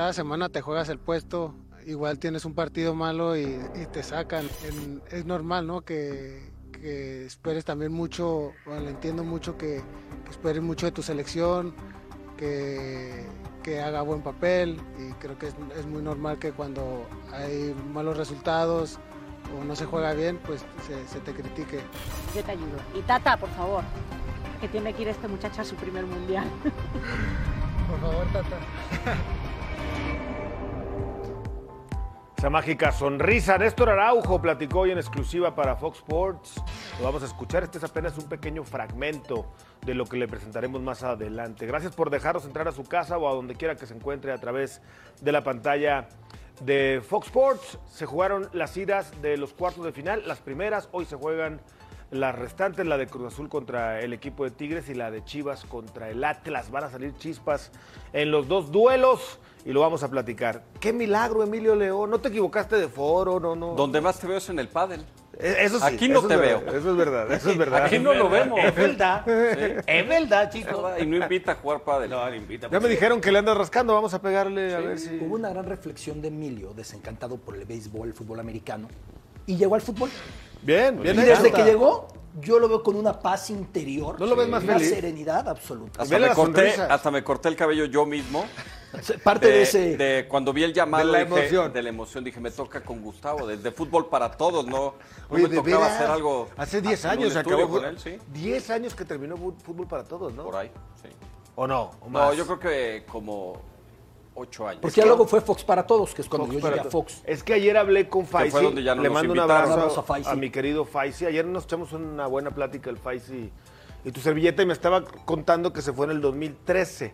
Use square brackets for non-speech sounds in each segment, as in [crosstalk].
cada semana te juegas el puesto, igual tienes un partido malo y, te sacan. es normal, ¿no? Que, esperes también mucho, bueno, entiendo mucho que, esperes mucho de tu selección, que, haga buen papel y creo que es, muy normal que cuando hay malos resultados o no se juega bien, pues se, se te critique. Yo te ayudo. Y Tata, por favor, que tiene que ir este muchacho a su primer mundial. por favor, Tata. [laughs] Esa mágica sonrisa. Néstor Araujo platicó hoy en exclusiva para Fox Sports. Lo vamos a escuchar. Este es apenas un pequeño fragmento de lo que le presentaremos más adelante. Gracias por dejarnos entrar a su casa o a donde quiera que se encuentre a través de la pantalla de Fox Sports. Se jugaron las idas de los cuartos de final, las primeras. Hoy se juegan las restantes, la de Cruz Azul contra el equipo de Tigres y la de Chivas contra el Atlas. Van a salir chispas en los dos duelos y lo vamos a platicar. Qué milagro, Emilio León. No te equivocaste de foro, no, no. Donde más te veo es en el pádel. E, eso sí, Aquí no te veo. Eso es verdad, eso es verdad. Aquí no lo vemos. Es verdad. Es verdad, chicos. Y no invita a jugar pádel. No, invita. Ya me dijeron que le andas rascando, vamos a pegarle a ver si... Hubo una gran reflexión de Emilio, desencantado por el béisbol, el fútbol americano, y llegó al fútbol. Bien, bien. Y desde que llegó, yo lo veo con una paz interior. ¿No lo ves más una feliz? serenidad absoluta. Hasta me, corté, hasta me corté el cabello yo mismo. Parte de, ese. De cuando vi el llamado de la dije, emoción. de la emoción, dije, me toca con Gustavo, desde fútbol para todos, no, no me tocaba hacer algo. Hace 10 en un años acabó. con él, sí. 10 años que terminó fútbol para todos, ¿no? Por ahí, sí. ¿O no? ¿O No, yo creo que como ocho años. Porque ya luego fue Fox para todos, que es cuando Fox yo llegué a Fox. Es que ayer hablé con Faisy. fue donde ya no Le nos mando un abrazo, a Faisy. a mi querido Faisy. Ayer nos echamos una buena plática el Faisy y tu servilleta y me estaba contando que se fue en el 2013.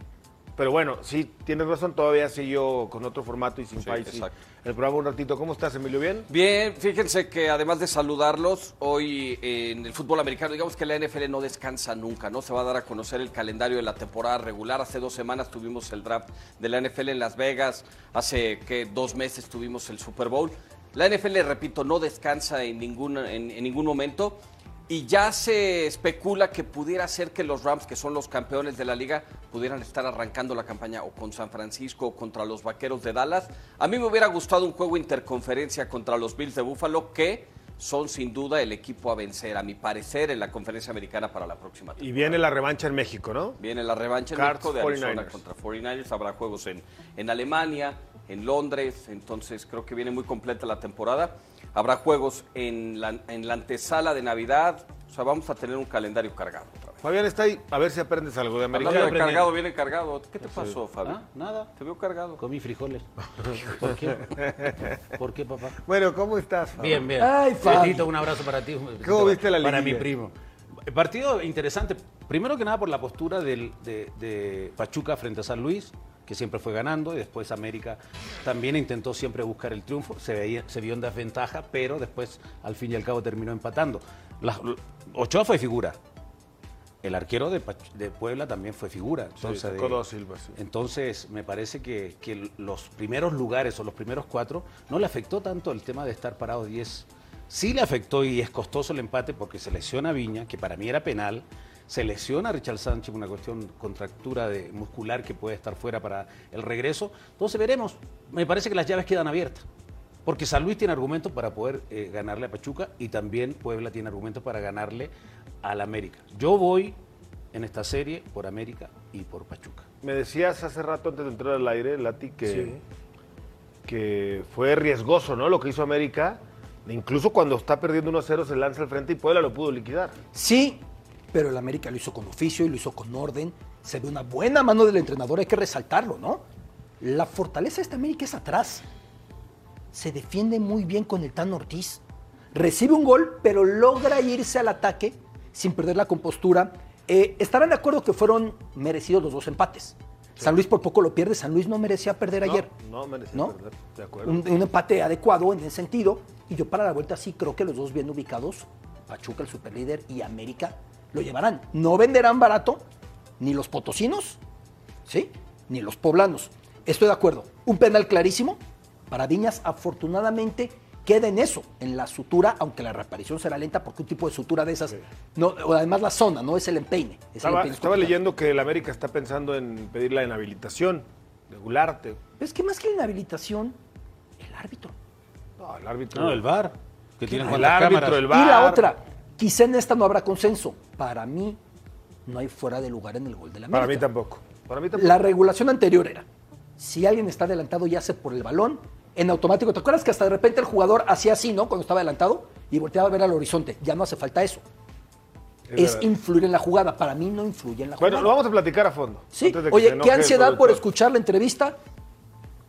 Pero bueno, sí, tienes razón, todavía siguió con otro formato y sin Sí, exacto. El programa un ratito. ¿Cómo estás, Emilio? ¿Bien? Bien, fíjense que además de saludarlos, hoy en el fútbol americano, digamos que la NFL no descansa nunca, ¿no? Se va a dar a conocer el calendario de la temporada regular. Hace dos semanas tuvimos el draft de la NFL en Las Vegas, hace que dos meses tuvimos el Super Bowl. La NFL, repito, no descansa en ningún, en, en ningún momento. Y ya se especula que pudiera ser que los Rams, que son los campeones de la liga, pudieran estar arrancando la campaña o con San Francisco o contra los Vaqueros de Dallas. A mí me hubiera gustado un juego interconferencia contra los Bills de Buffalo, que son sin duda el equipo a vencer, a mi parecer, en la conferencia americana para la próxima temporada. Y viene la revancha en México, ¿no? Viene la revancha en Cards, México de Arizona 49ers. contra 49ers. Habrá juegos en, en Alemania, en Londres. Entonces creo que viene muy completa la temporada. Habrá juegos en la, en la antesala de Navidad. O sea, vamos a tener un calendario cargado. Fabián está ahí. A ver si aprendes algo de Hablando americano. de cargado, viene cargado. ¿Qué te pasó, Fabi? ¿Ah? Nada. Te veo cargado. Comí frijoles. [laughs] ¿Por qué? ¿Por qué, papá? Bueno, ¿cómo estás? Fabián? Bien, bien. Ay, Fabi. Un abrazo para ti. ¿Cómo viste la Para mi primo. El partido interesante. Primero que nada por la postura del- de, de Pachuca frente a San Luis, que siempre fue ganando, y después América también intentó siempre buscar el triunfo. Se, veía, se vio en desventaja, pero después, al fin y al cabo, terminó empatando. La- Ochoa fue figura. El arquero de, de Puebla también fue figura. Entonces, de- Silva, sí. entonces, me parece que, que los primeros lugares o los primeros cuatro no le afectó tanto el tema de estar parado 10. Sí le afectó y es costoso el empate porque se lesiona Viña, que para mí era penal. Se lesiona a Richard Sánchez, una cuestión contractura de muscular que puede estar fuera para el regreso. Entonces veremos. Me parece que las llaves quedan abiertas. Porque San Luis tiene argumentos para poder eh, ganarle a Pachuca y también Puebla tiene argumentos para ganarle al América. Yo voy en esta serie por América y por Pachuca. Me decías hace rato antes de entrar al aire, Lati, que, que fue riesgoso, ¿no? Lo que hizo América. Incluso cuando está perdiendo 1-0 se lanza al frente y Puebla lo pudo liquidar. Sí, pero el América lo hizo con oficio y lo hizo con orden. Se ve una buena mano del entrenador, hay que resaltarlo, ¿no? La fortaleza de esta América es atrás. Se defiende muy bien con el Tan Ortiz. Recibe un gol, pero logra irse al ataque sin perder la compostura. Eh, estarán de acuerdo que fueron merecidos los dos empates. San Luis por poco lo pierde. San Luis no merecía perder ayer. No, no merecía ¿no? perder, de acuerdo. Un, un empate adecuado en ese sentido. Y yo para la vuelta sí creo que los dos bien ubicados, Pachuca, el superlíder, y América, lo llevarán. No venderán barato ni los potosinos, ¿sí? Ni los poblanos. Estoy de acuerdo. Un penal clarísimo para Viñas. Afortunadamente queda en eso, en la sutura, aunque la reparación será lenta porque un tipo de sutura de esas, no, o además la zona, no es el empeine. es el Estaba, empeine, es estaba leyendo que el América está pensando en pedir la inhabilitación regularte. Es que más que la inhabilitación, el árbitro. No, el árbitro. No, el VAR. Que tiene el árbitro, cámaras. el Y la VAR. otra, quizá en esta no habrá consenso. Para mí, no hay fuera de lugar en el gol de la América. Para mí tampoco. Para mí tampoco. La regulación anterior era, si alguien está adelantado y hace por el balón, en automático, ¿te acuerdas que hasta de repente el jugador hacía así, ¿no? Cuando estaba adelantado y volteaba a ver al horizonte. Ya no hace falta eso. Es influir en la jugada. Para mí no influye en la Bueno, jugada. lo vamos a platicar a fondo. Sí, oye, qué ansiedad por escuchar la entrevista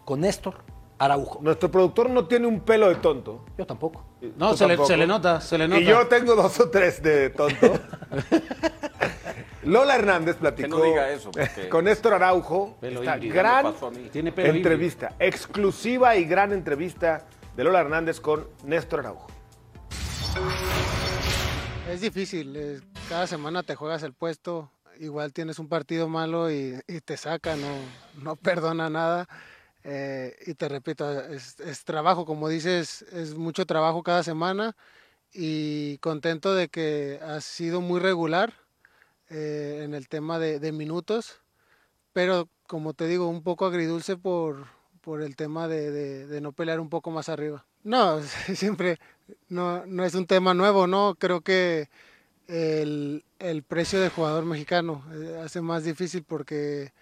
con Néstor Araujo. Nuestro productor no tiene un pelo de tonto. Yo tampoco. No, se le, tampoco. se le nota, se le nota. Y yo tengo dos o tres de tonto. [laughs] Lola Hernández platicó Que no diga eso, porque- con Néstor Araujo. Pelo Esta híbrido, gran. Tiene pelo híbrido. entrevista, exclusiva y gran entrevista de Lola Hernández con Néstor Araujo. Es difícil, es- cada semana te juegas el puesto, igual tienes un partido malo y, y te saca, no, no perdona nada. Eh, y te repito, es, es trabajo, como dices, es mucho trabajo cada semana y contento de que has sido muy regular eh, en el tema de, de minutos, pero como te digo, un poco agridulce por, por el tema de, de- de no pelear un poco más arriba. No, [laughs] siempre no, no es un tema nuevo, ¿no? Creo que el, el precio de jugador mexicano eh, hace más difícil porque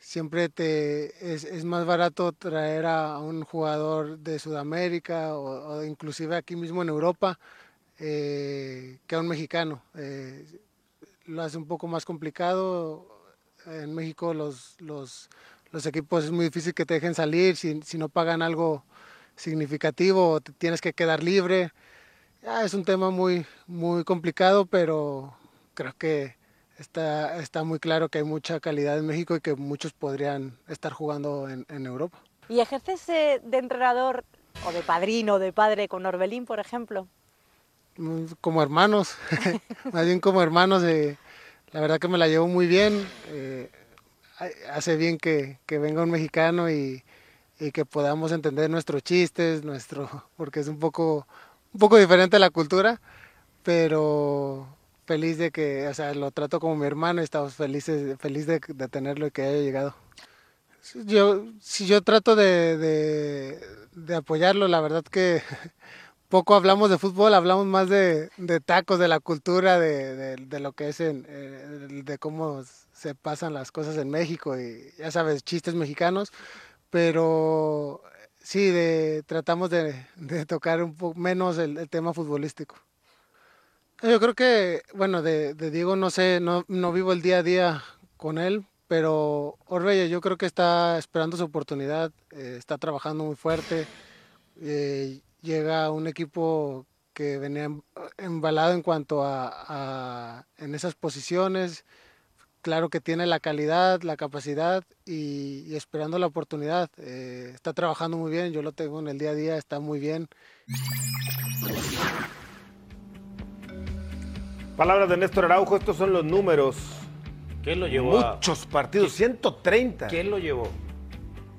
siempre te es, más barato traer a un jugador de Sudamérica o, o inclusive aquí mismo en Europa eh, que a un mexicano. Eh, lo hace un poco más complicado. En México los, equipos es muy difícil que te dejen salir si, no pagan algo significativo o te tienes que quedar libre. Ya, es un tema muy, muy complicado, pero creo que está, está muy claro que hay mucha calidad en México y que muchos podrían estar jugando en, en Europa. ¿Y ejerces eh, de entrenador o de padrino, de padre con Orbelín, por ejemplo? Mm, Como hermanos, [laughs] más bien como hermanos, eh, la verdad que me la llevo muy bien. eh, ha- hace bien que, que venga un mexicano y, y que podamos entender nuestros chistes, nuestro, [laughs] porque es un poco, un poco diferente la cultura, pero feliz de que, o sea, lo trato como mi hermano y estamos felices, feliz de, de tenerlo y que haya llegado. Yo, si yo trato de, de, de apoyarlo, la verdad que [laughs] poco hablamos de fútbol, hablamos más de, de tacos, de la cultura, de, lo que es, en, eh, de cómo se pasan las cosas en México y ya sabes, chistes mexicanos, pero sí, de, tratamos de, de tocar un poco menos el, el tema futbolístico. Yo creo que, bueno, de, Diego no sé, no, no vivo el día a día con él, pero Orbella yo creo que está esperando su oportunidad, eh, está trabajando muy fuerte, eh, llega un equipo que venía em- embalado en cuanto a, en esas posiciones, claro que tiene la calidad, la capacidad y, y esperando la oportunidad, eh, está trabajando muy bien, yo lo tengo en el día a día, está muy bien. Palabras de Néstor Araujo, estos son los números. ¿Quién lo llevó a- Muchos partidos, 130. ¿Quién lo llevó?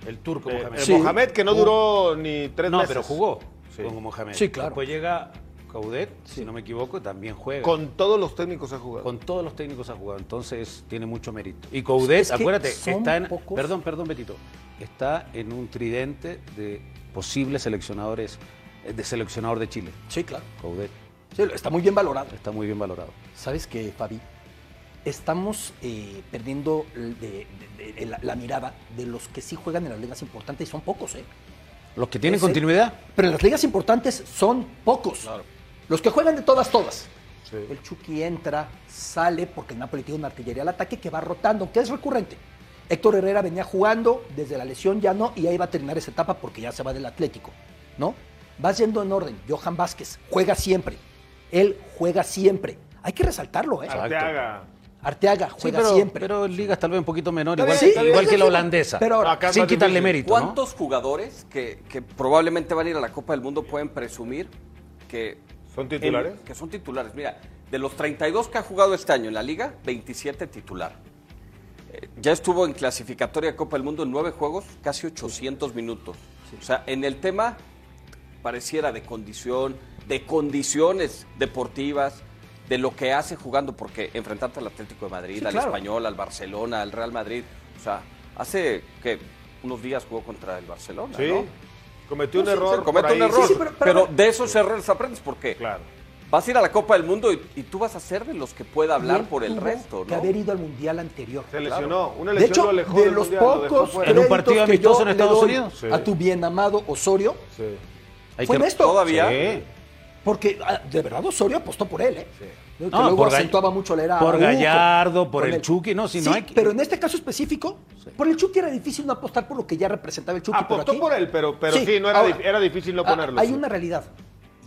El turco Eh, Mohamed. eh, Sí. Mohamed, que no duró ni tres no, meses. pero jugó Sí. con Mohamed. Sí, claro. Después llega Caudet, si no me equivoco, también juega. Con todos los técnicos ha jugado. Con todos los técnicos ha jugado, entonces tiene mucho mérito. Y Es que acuérdate, está en. pocos. Perdón, perdón, Betito. Está en un tridente de posibles seleccionadores, eh, de seleccionador de Chile. Sí, claro. Coudet Sí, está muy bien valorado. está muy bien valorado. ¿Sabes qué, Fabi? Estamos eh, perdiendo el- de- de- de la, la mirada de los que sí juegan en las ligas importantes y son pocos, ¿eh? Los que tienen Ese- continuidad. Pero en las ligas importantes son pocos. Los que juegan de todas, todas. El Chucky entra, sale, porque el Napoli tiene una artillería al ataque que va rotando, que es recurrente. Héctor Herrera venía jugando desde la lesión, ya no, y ahí va a terminar esa etapa porque ya se va del Atlético, ¿no? Vas yendo en orden. Johan Vázquez juega siempre. Él juega siempre. Hay que resaltarlo, ¿eh? Arteaga. Arteaga Sí, juega pero, siempre. pero en ligas tal vez un poquito menor, igual, que, bien. la holandesa. pero ahora- Acá sin quitarle difícil. mérito. ¿no? ¿Cuántos jugadores que, que probablemente van a ir a la Copa del Mundo pueden presumir que ¿Son titulares? en- que son titulares. Mira, de los 32 que ha jugado este año en la liga, 27 titular. Eh, ya estuvo en clasificatoria de Copa del Mundo en nueve juegos, casi 800 minutos. O sea, en el tema pareciera de condición, de condiciones deportivas, de lo que hace jugando, porque enfrentarte al Atlético de Madrid, Sí, al claro. Español, al Barcelona, al Real Madrid, o sea, hace que unos días jugó contra el Barcelona, Sí. ¿no? Cometió un Sí, error. se comete por ahí. un error. Sí, sí, pero- pero, pero- de esos errores aprendes. ¿Por qué? Claro. Vas a ir a la Copa del Mundo y, y tú vas a ser de los que pueda hablar por el resto, que ¿no? haber ido al mundial anterior. Se lesionó. Una De lesión hecho, lo alejó de los Mundial, pocos. En un partido que amistoso en Estados Unidos. Sí. a tu bien amado Osorio, Sí. Hay fue que- Néstor. ¿Todavía? Sí. Porque ah, de verdad Osorio apostó por él, ¿eh? Que No, luego por acentuaba mucho la era por Araujo, Gallardo, por con el Chucky, no, si no Sí, hay que- pero en este caso específico, por el Chucky era difícil no apostar por lo que ya representaba el Chucky. pero Apostó aquí- por él, pero, pero sí, no era, ahora, dif- era difícil no ah, ponerlo. Hay sí. una realidad,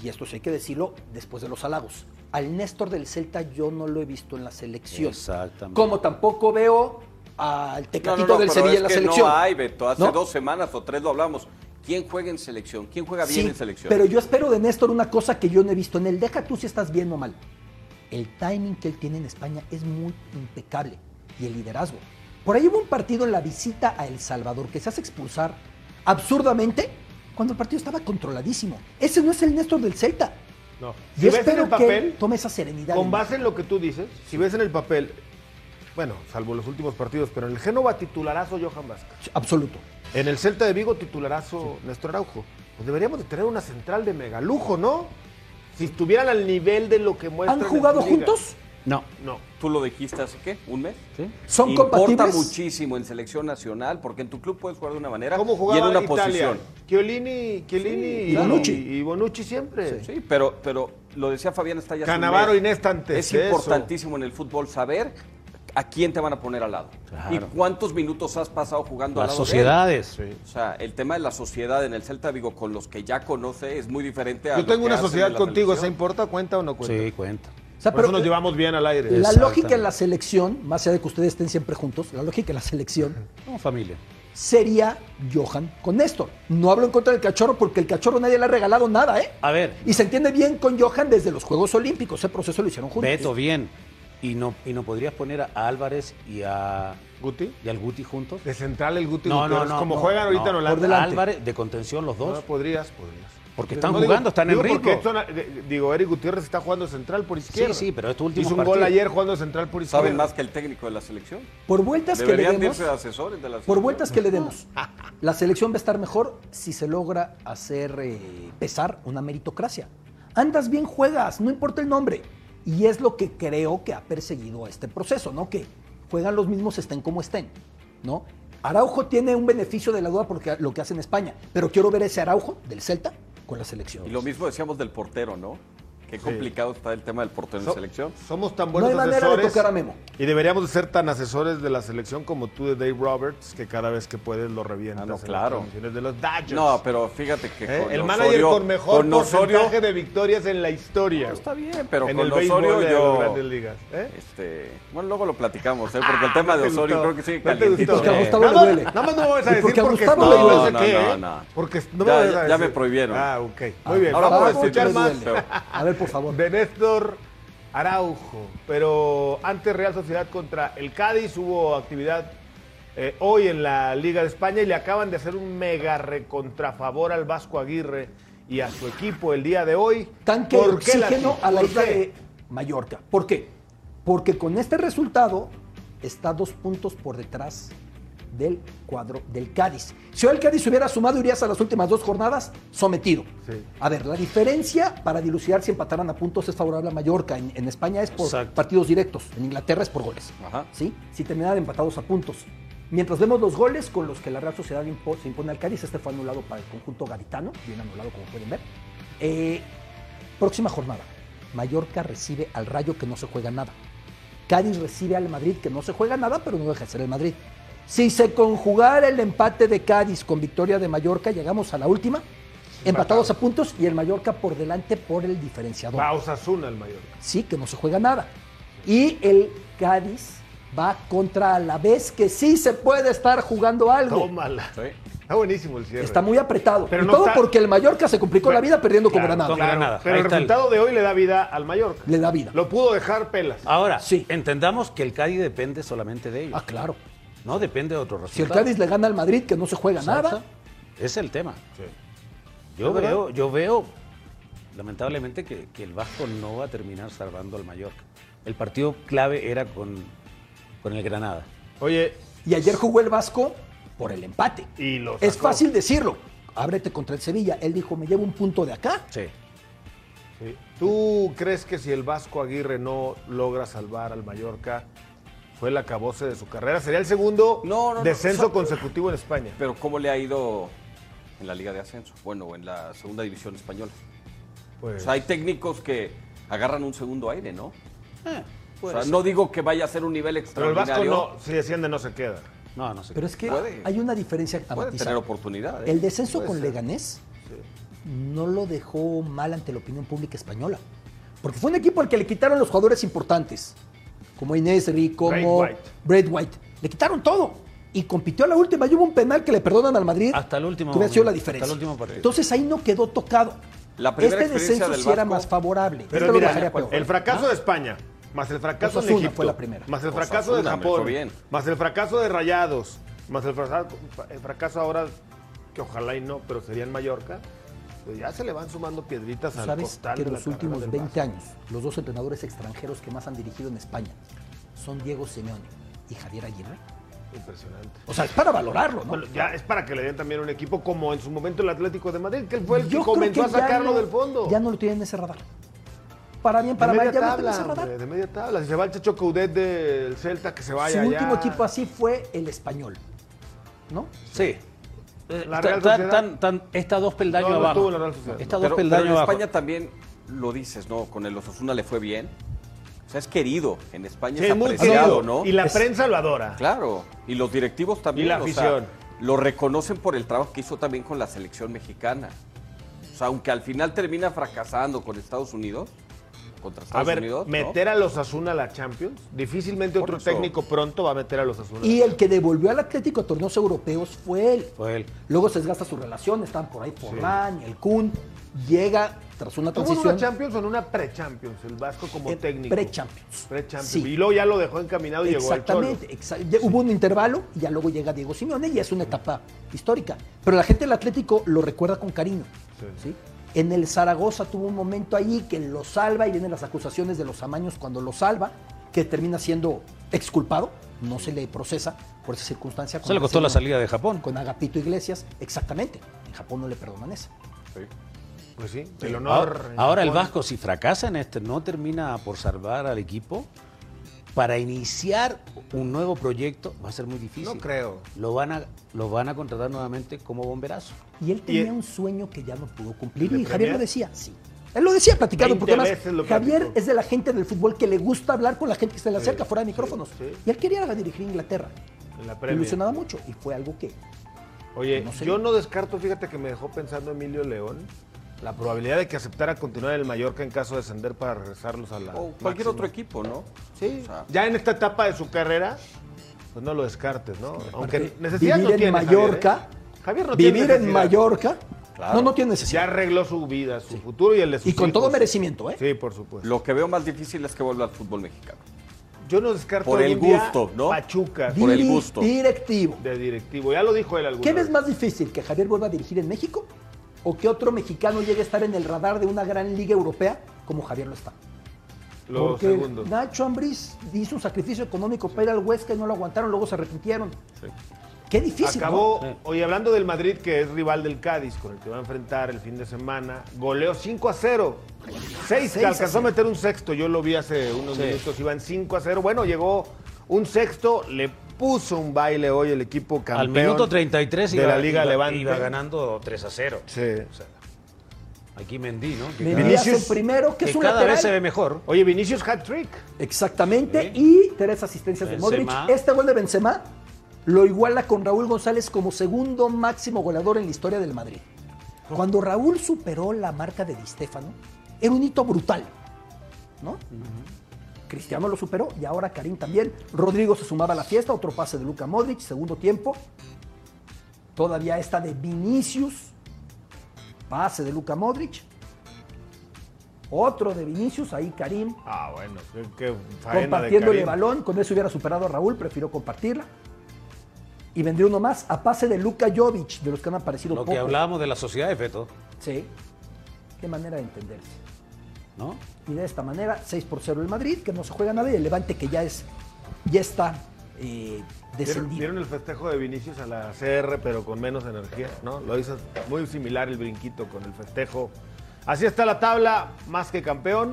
y esto sí hay que decirlo después de los halagos. Al Néstor del Celta yo no lo he visto en la selección. Exactamente. Como tampoco veo al Tecatito no, no, del Sevilla es en la selección. No hay, Beto. Hace ¿No? dos semanas o tres lo hablamos. ¿Quién juega en selección? ¿Quién juega bien Sí, en selección? Pero yo espero de Néstor una cosa que yo no he visto en él. Deja tú si estás bien o mal. El timing que él tiene en España es muy impecable. Y el liderazgo. Por ahí hubo un partido en la visita a El Salvador que se hace expulsar absurdamente cuando el partido estaba controladísimo. Ese no es el Néstor del Celta. No. Yo Si ves en espero el que papel, tome esa serenidad. con en- base en lo que tú dices, si ves en el papel, bueno, salvo los últimos partidos, pero en el Génova titularazo Johan Vázquez. Absoluto. En el Celta de Vigo titularazo Néstor Araujo. Pues deberíamos de tener una central de megalujo, ¿no? Si estuvieran al nivel de lo que muestran ¿Han jugado juntos? No. No. ¿Tú lo dijiste hace qué? ¿Un mes? ¿Sí? ¿Son Importa compatibles? muchísimo en selección nacional porque en tu club puedes jugar de una manera ¿Cómo y en una Italia? posición. Chiellini, Chiellini Sí, y, y Bonucci. y Bonucci siempre. Sí, pero, pero lo decía Fabián está ya hace un Cannavaro mes. y Nesta antes Es eso. importantísimo en el fútbol saber a quién te van a poner al lado. Claro. Y cuántos minutos has pasado jugando Las al lado sociedades. de él. O sea, el tema de la sociedad en el Celta Vigo con los que ya conoce es muy diferente a Yo tengo una sociedad contigo, ¿esa televisión. importa? ¿Cuenta o no cuenta? Sí, cuenta. O sea, Por pero- eso nos llevamos bien al aire. La lógica en la selección, más allá de que ustedes estén siempre juntos, la lógica en la selección [laughs] No, familia. sería Johan con Néstor. No hablo en contra del cachorro porque el cachorro nadie le ha regalado nada, ¿eh? A ver, Y se entiende bien con Johan desde los Juegos Olímpicos. Ese proceso lo hicieron juntos. Beto, bien. ¿Y no, ¿Y no podrías poner a Álvarez y, a, ¿Guti? y al Guti juntos? De central el Guti No, no, no. Como no, juegan ahorita no. en Holanda. Por delante. Álvarez, de contención los No, dos. podrías, podrías. Porque están no digo- jugando, están en digo ritmo. eh, digo, Eric Gutiérrez está jugando central por izquierda. Sí, sí, pero estos últimos Hizo un gol ayer jugando central por izquierda. ¿Saben más que el técnico de la selección? Por vueltas que le Deberían demos, irse de asesores de la por vueltas que le demos, [laughs] la selección va a estar mejor si se logra hacer eh, pesar una meritocracia. Andas bien, juegas, no importa el nombre. Y es lo que creo que ha perseguido este proceso, ¿no? Que juegan los mismos, estén como estén, ¿no? Araujo tiene un beneficio de la duda porque lo que hace en España, pero quiero ver ese Araujo del Celta con la selección. Y lo mismo decíamos del portero, ¿no? Qué complicado está el tema del portero en So- selección. Somos tan No buenos hay manera de asesores. tocar a Memo. Y deberíamos de ser tan asesores de la selección como tú de Dave Roberts, que cada vez que puedes lo revientas Ah, no, en claro. de los Dodgers. No, pero fíjate que ¿Eh? con El Osorio- manager con mejor con Osorio, porcentaje de victorias en la historia. No, está bien, pero en con el Osorio de yo- grandes ligas. ¿eh? Este, bueno, luego lo platicamos, ¿eh? porque el Ah, tema ¿no de Osorio gustó? creo que sigue ¿No te calientito. Porque a gustó? Gustavo le Nada más- duele. Nada más no me vas a decir porque porque no, no No, no, no. Porque no me Ya- vas a ya- ya decir. me prohibieron. Ah, ok. Muy bien. ahora Vamos a escuchar más A ver, por favor. de Néstor Araujo. Pero antes Real Sociedad contra el Cádiz hubo actividad eh, hoy en la Liga de España y le acaban de hacer un mega recontrafavor al Vasco Aguirre y a su equipo el día de hoy. tanque ¿Por qué, oxígeno a la ¿Por isla de Mallorca. ¿Por qué? Porque con este resultado está dos puntos por detrás del cuadro del Cádiz. Si hoy el Cádiz hubiera sumado, irías a las últimas dos jornadas sometido. Sí. A ver, la diferencia para dilucidar si empataran a puntos es favorable a Mallorca. En, en España es por Exacto. partidos directos. En Inglaterra es por goles. Ajá. ¿sí? Si terminaran empatados a puntos. Mientras vemos los goles con los que la Real Sociedad impo- se impone al Cádiz, este fue anulado para el conjunto gaditano, bien anulado como pueden ver. Eh, próxima jornada, Mallorca recibe al Rayo que no se juega nada. Cádiz recibe al Madrid que no se juega nada, pero no deja de ser el Madrid. Si se conjugara el empate de Cádiz con victoria de Mallorca, llegamos a la última, empatados a puntos y el Mallorca por delante por el diferenciador. Va a Osasuna el Mallorca. Sí, que no se juega nada. Y el Cádiz va contra la vez que sí se puede estar jugando algo. Tómala. Está buenísimo el cierre. Está muy apretado. Pero y no todo está- porque el Mallorca se complicó Bueno, la vida perdiendo con Claro, Granada. con Granada. Pero Ahí el está el- resultado de hoy le da vida al Mallorca. Le da vida. Lo pudo dejar pelas. Ahora, Sí. entendamos que el Cádiz depende solamente de ellos. Ah, claro. No depende de otro Si el resultado. Cádiz le gana al Madrid, que no se juega Exacto. nada, es el tema. Yo veo, yo veo, lamentablemente, que, que el Vasco no va a terminar salvando al Mallorca. El partido clave era con, con el Granada. Oye, y ayer jugó el Vasco por el empate. Y lo es fácil decirlo. Ábrete contra el Sevilla. Él dijo, me llevo un punto de acá. Sí. Sí. ¿Tú crees que si el Vasco Aguirre no logra salvar al Mallorca, fue el acabose de su carrera? Sería el segundo No, no, no. descenso O sea, consecutivo en España. Pero ¿cómo le ha ido en la Liga de Ascenso? Bueno, o en la segunda división española. Pues, O sea, hay técnicos que agarran un segundo aire, ¿no? Eh, O sea, no digo que vaya a ser un nivel pero el Vasco extraordinario. no, si desciende no se queda. No, no sé. Pero es que Puede. hay una diferencia a Puede matizar. tener oportunidad. ¿eh? El descenso Puede con ser. Leganés no lo dejó mal ante la opinión pública española. Porque fue un equipo al que le quitaron los jugadores importantes, como Inés como. Brad White. Le quitaron todo. Y compitió a la última. Y hubo un penal que le perdonan al Madrid. Hasta el último Que hubiera sido la diferencia. hasta el último partido. Entonces ahí no quedó tocado. La primera este descenso del sí era más favorable. Pero Este mira, peor. el fracaso de España, más el fracaso Osasuna en Egipto, fue la primera. más el fracaso de Osasuna, Japón, bien. más el fracaso de Rayados, más el fracaso, el fracaso ahora, que ojalá y no, pero sería en Mallorca, ya se le van sumando piedritas al ¿Sabes costal que de los últimos del 20 Vasco. años los dos entrenadores extranjeros que más han dirigido en España son Diego Simeone y Javier Aguirre? Impresionante. O sea, es para valorarlo, ¿no? Bueno, ya es para que le den también un equipo como en su momento el Atlético de Madrid, que él fue el Yo que comenzó a que sacarlo no- del fondo. Ya no lo tienen en ese radar. Para bien, para mal, ya no lo tienen en ese tabla, radar. hombre, de media tabla. Si se va el Checho Coudet del Celta, que se Su vaya allá. último equipo así fue el español. ¿No? Sí. La ta- Real ta- Sociedad- tan- tan- está dos peldaños No, no abajo. estuvo en la Real Sociedad. Está dos Pero, en abajo. España también lo dices, ¿no? Con el Osasuna le fue bien. O sea, es querido. En España Sí, es apreciado, querido. ¿no? Y la Es- prensa lo adora. Claro. Y los directivos también. Y la o sea, afición. lo reconocen por el trabajo que hizo también con la selección mexicana. O sea, aunque al final termina fracasando con Estados Unidos, contra A ver, Unidos. ¿no? meter a los Asuna a la Champions, difícilmente Por otro eso. técnico pronto va a meter a los Asuna. Y el que devolvió al Atlético a torneos europeos fue él. Fue él. Luego se desgasta su relación, están por ahí Forlán, el Kun. Llega tras una ¿Tuvo transición. una Champions o en una pre-Champions? El Vasco como en técnico. Pre-Champions. Pre-Champions. Sí. Y luego ya lo dejó encaminado y llegó el Cholo. Exactamente, hubo un intervalo y ya luego llega Diego Simeone y es una etapa histórica. Pero la gente del Atlético lo recuerda con cariño. Sí. ¿sí? En el Zaragoza tuvo un momento ahí que lo salva y vienen las acusaciones de los amaños cuando lo salva, que termina siendo exculpado, no se le procesa por esa circunstancia. Se le costó la salida de Japón. Con Agapito Iglesias, exactamente. En Japón no le perdonan esa. Pues sí, el honor. Ahora, ahora el. Vasco, si fracasa en este, no termina por salvar al equipo, para iniciar un nuevo proyecto va a ser muy difícil. No creo. Lo van a, lo van a contratar nuevamente como bomberazo. Y él tenía Y- un sueño que ya no pudo cumplir. ¿El de Y Javier lo decía, sí. Él lo decía platicando, 20 porque además Javier es de la gente del fútbol que le gusta hablar con la gente que está en la Sí, cerca, fuera de micrófonos. sí. Y él quería dirigir Inglaterra. En la Le ilusionaba mucho y fue algo que Oye, No yo no descarto, fíjate que me dejó pensando Emilio León, la probabilidad de que aceptara continuar en el Mallorca en caso de descender para regresarlos a la. O cualquier máxima. otro equipo, ¿no? Sí, O sea, ya en esta etapa de su carrera, pues no lo descartes, ¿no? Aunque necesidad vivir no en tiene Mallorca, Javier, ¿eh? Javier no tiene vivir en. Mallorca, Claro. no, no tiene Ya necesidad. arregló su vida, su futuro y el de sus Y con todo merecimiento, ¿eh? Sí, por supuesto. Lo que veo más difícil es que vuelva al fútbol mexicano. Yo no descarto Por el gusto, ¿no? Pachuca Por el gusto. Directivo. de directivo. Ya lo dijo él alguna ¿Qué vez. ves más difícil? ¿Que Javier vuelva a dirigir en México? ¿O que otro mexicano llegue a estar en el radar de una gran liga europea como Javier lo está? Lo Porque segundo. Nacho Ambriz hizo un sacrificio económico para ir al Huesca y no lo aguantaron, luego se arrepintieron. Qué difícil, ¿no? Acabó, Sí. oye, hablando del Madrid, que es rival del Cádiz, con el que va a enfrentar el fin de semana, goleó 5 a 0. 6, Seis a alcanzó a meter un sexto, yo lo vi hace unos Sí. minutos, iban 5 a 0. Bueno, llegó un sexto, le puso un baile hoy el equipo campeón. Al minuto 33 de iba, la Liga iba- Levante. iba ganando 3 a 0. Sí. O sea, aquí Mendy, ¿no? Que, Vinicius- el primero, que, que es un cada lateral. vez se ve mejor. Oye, Vinicius hat-trick. Exactamente, Sí. y tres asistencias de. Modric. Este gol de Benzema lo iguala con Raúl González como segundo máximo goleador en la historia del Madrid. Cuando Raúl superó la marca de Di Stéfano, era un hito brutal, ¿no? Cristiano lo superó y ahora Karim también. Rodrigo se sumaba a la fiesta, otro pase de Luka Modric, segundo tiempo. Todavía esta de Vinicius, pase de Luka Modric. Otro de Vinicius, ahí Karim Ah, bueno, qué, qué faena de compartiendo el balón, con eso hubiera superado a Raúl, prefirió compartirla. Y vendría uno más a pase de Luka Jovic, de los que han aparecido Lo poco. que hablábamos de la sociedad de Feto, Sí. Qué manera de entenderse. ¿No? Y de esta manera, 6 por 0 el Madrid, que no se juega nada, y el Levante que ya es, ya está eh, ¿Vieron, descendido. vieron el festejo de Vinicius a la CR, pero con menos energía? ¿no? Lo hizo muy similar el brinquito con el festejo. Así está la tabla, más que campeón.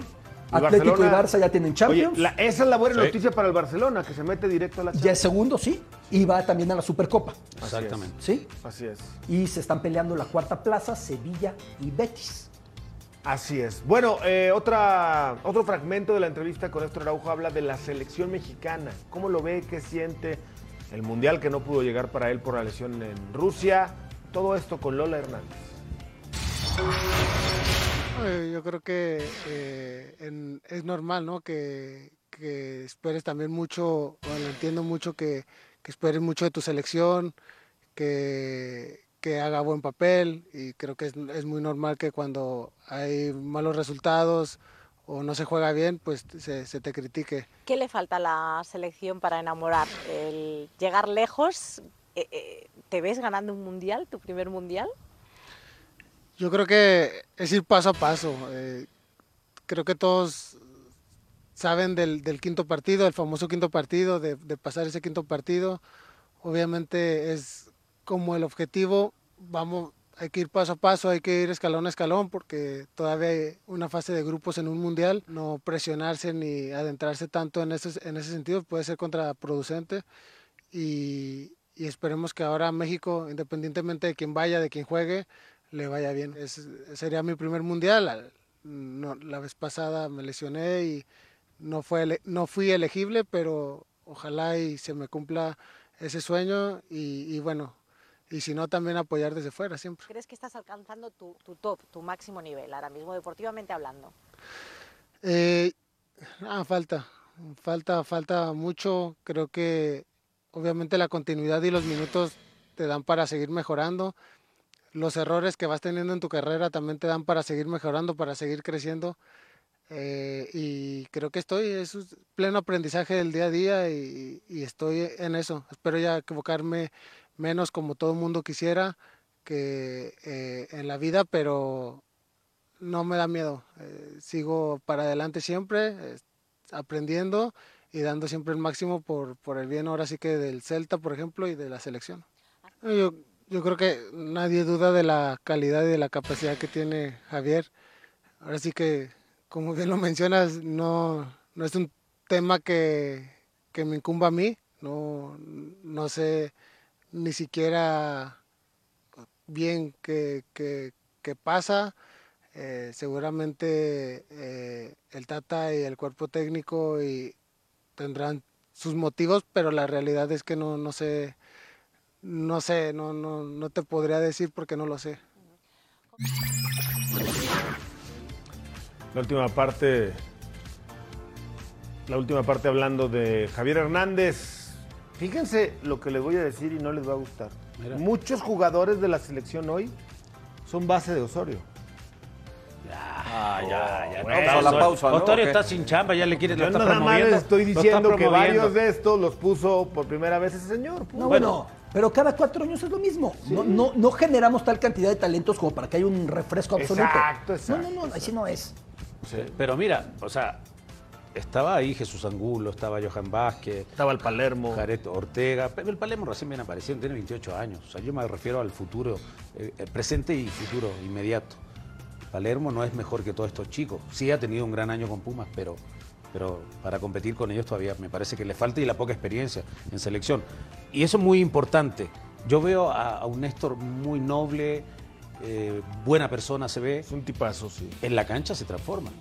El Atlético y Barça ya tienen Champions. Oye, la- esa es la buena Sí. noticia para el Barcelona, que se mete directo a la Ya es Champions. segundo, sí. Y va también a la Supercopa. Exactamente. ¿Sí? Así es. Y se están peleando la cuarta plaza, Sevilla y Betis. Así es. Bueno, eh, otra, otro fragmento de la entrevista con Néstor Araujo habla de la selección mexicana. ¿Cómo lo ve? ¿Qué siente? El mundial que no pudo llegar para él por la lesión en Rusia. Todo esto con Lola Hernández. Yo creo que eh, es normal, ¿no? Que, que esperes también mucho, bueno, entiendo mucho que, que esperes mucho de tu selección, que, que haga buen papel y creo que es, es muy normal que cuando hay malos resultados o no se juega bien, pues se, se te critique. ¿Qué le falta a la selección para enamorar? ¿El llegar lejos? Eh, eh, ¿Te ves ganando un mundial, tu primer mundial? Yo creo que es ir paso a paso. eh, creo que todos saben del, del quinto partido, el famoso quinto partido, de, de pasar ese quinto partido. Obviamente es como el objetivo, vamos, hay que ir paso a paso, hay que ir escalón a escalón, porque todavía hay una fase de grupos en un mundial. No presionarse ni adentrarse tanto en ese, en ese sentido puede ser contraproducente. Y, esperemos que ahora México, independientemente de quién vaya, de quién juegue, le vaya bien. Es- sería mi primer mundial. La vez pasada me lesioné y no, fue no fui elegible, pero ojalá y se me cumpla ese sueño y bueno, y si no, también apoyar desde fuera siempre. ¿Crees que estás alcanzando tu, tu top, tu máximo nivel, ahora mismo deportivamente hablando? Eh, ah, falta, falta, falta mucho. Creo que obviamente la continuidad y los minutos te dan para seguir mejorando. Los errores que vas teniendo en tu carrera también te dan para seguir mejorando, para seguir creciendo. Eh, y creo que estoy, es pleno aprendizaje del día a día y, y estoy en eso. Espero ya equivocarme menos como todo el mundo quisiera que eh, en la vida, pero no me da miedo. eh, sigo para adelante siempre, eh, aprendiendo y dando siempre el máximo por, por el bien ahora sí que del Celta, por ejemplo, y de la selección. Yo, yo creo que nadie duda de la calidad y de la capacidad que tiene Javier. Ahora sí que, como bien lo mencionas, no, no es un tema que, que me incumba a mí. No, no sé ni siquiera bien qué- qué pasa. Eh, seguramente eh, el Tata y el cuerpo técnico y tendrán sus motivos, pero la realidad es que no, no sé, no sé, no, no, no te podría decir porque no lo sé. La última parte. La última parte hablando de Javier Hernández. Fíjense lo que les voy a decir y no les va a gustar. Mira. Muchos jugadores de la selección hoy son base de Osorio. Ah, ya, ya. bueno. Vamos a la pausa, ¿no? Osorio está sin chamba, ya le quiere Yo nada más les estoy diciendo que varios de estos los puso por primera vez ese señor. No, bueno, pero cada cuatro años es lo mismo. No, no, no generamos tal cantidad de talentos como para que haya un refresco absoluto. Exacto, exacto, No, no, no, así no es. Pero mira, o sea, estaba ahí Jesús Angulo, estaba Johan Vázquez, Estaba el Palermo. Jared Ortega, pero el Palermo recién viene apareciendo, tiene 28 años. O sea, yo me refiero al futuro, eh, eh, presente y futuro inmediato. Palermo no es mejor que todos estos chicos. Sí ha tenido un gran año con Pumas, pero, pero para competir con ellos todavía me parece que le falta y la poca experiencia en selección. Y eso es muy importante. Yo veo a, a un Néstor muy noble, eh, buena persona se ve. Es un tipazo, sí. En la cancha se transforman.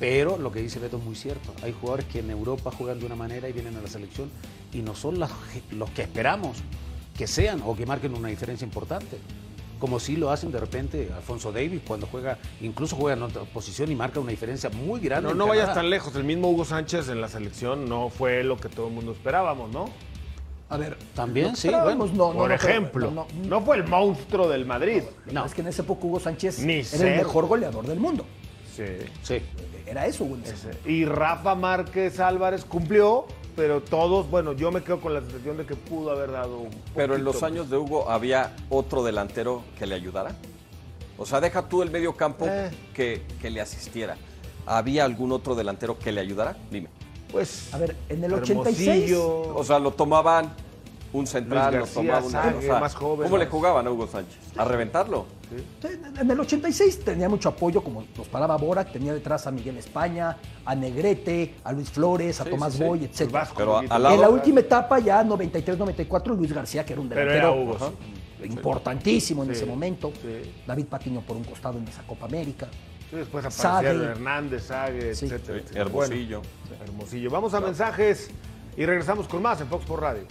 Pero lo que dice Beto es muy cierto. Hay jugadores que en Europa juegan de una manera y vienen a la selección y no son las- los que esperamos que sean o que marquen una diferencia importante. Como sí lo hacen de repente Alfonso Davis cuando juega, incluso juega en otra posición y marca una diferencia muy grande. No, no vayas tan lejos. El mismo Hugo Sánchez en la selección no fue lo que todo el mundo esperábamos, ¿no? A ver, También, sí, bueno. no, Por no, ejemplo. no, No, no, fue el monstruo del Madrid. No. Es que en esa época Hugo Sánchez Ni era el mejor goleador del mundo. Sí. Sí. Era eso, época. Y Rafa Márquez Álvarez cumplió, pero todos, bueno, yo me quedo con la sensación de que pudo haber dado un Pero en los años de Hugo había otro delantero que le ayudara. O sea, deja tú el medio campo Eh. que, que le asistiera. ¿Había algún otro delantero que le ayudara? Dime. pues. A ver, en el 86. Hermosillo. O sea, lo tomaban un central, Luis García, tomaba un Sague, defensa. más joven, ¿Cómo le jugaban a Hugo Sánchez? ¿A reventarlo? En el 86 tenía mucho apoyo, como nos paraba Borac, tenía detrás a Miguel España, a Negrete, a Luis Flores, a Sí, Tomás sí, sí. Boy, etc. Vasco, Pero lado- En la última etapa, ya 93-94, Luis García, que era un Pero delantero era Hugo, importantísimo en Sí, ese momento. sí. David Patiño por un costado en esa Copa América. Sí, después Sague. aparecieron Hernández, Sague, Sí. etcétera. Hermosillo. Bueno, Hermosillo. Vamos a mensajes y regresamos con más en Fox por Radio.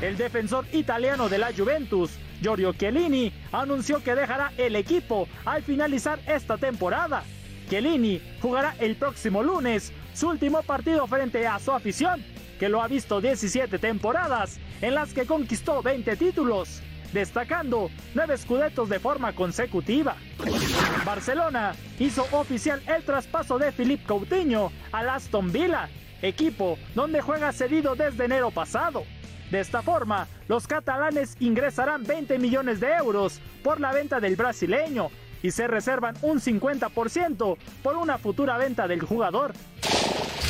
El defensor italiano de la Juventus, Giorgio Chiellini, anunció que dejará el equipo al finalizar esta temporada. Chiellini jugará el próximo lunes su último partido frente a su afición, que lo ha visto 17 temporadas, en las que conquistó 20 títulos, destacando 9 escudetos de forma consecutiva. Barcelona hizo oficial el traspaso de Philippe Coutinho al Aston Villa, equipo donde juega cedido desde enero pasado. De esta forma, los catalanes ingresarán 20 millones de euros por la venta del brasileño y se reservan un 50% por una futura venta del jugador.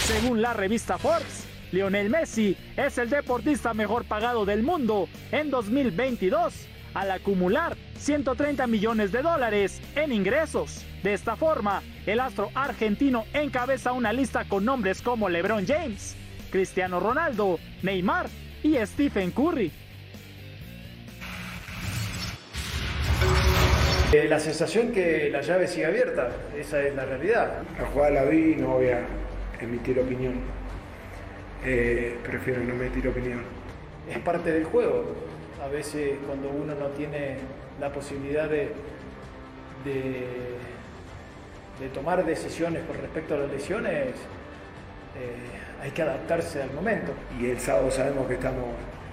Según la revista Forbes, Lionel Messi es el deportista mejor pagado del mundo en 2022, al acumular 130 millones de dólares en ingresos. De esta forma, el astro argentino encabeza una lista con nombres como LeBron James, Cristiano Ronaldo, Neymar y Stephen Curry. Eh, La sensación que la llave sigue abierta, esa es la realidad. La jugada la vi y no voy a emitir opinión. Eh, prefiero no emitir opinión. Es parte del juego. A veces cuando uno no tiene la posibilidad de, de, de tomar decisiones con respecto a las lesiones, eh, hay que adaptarse al momento. Y el sábado sabemos que estamos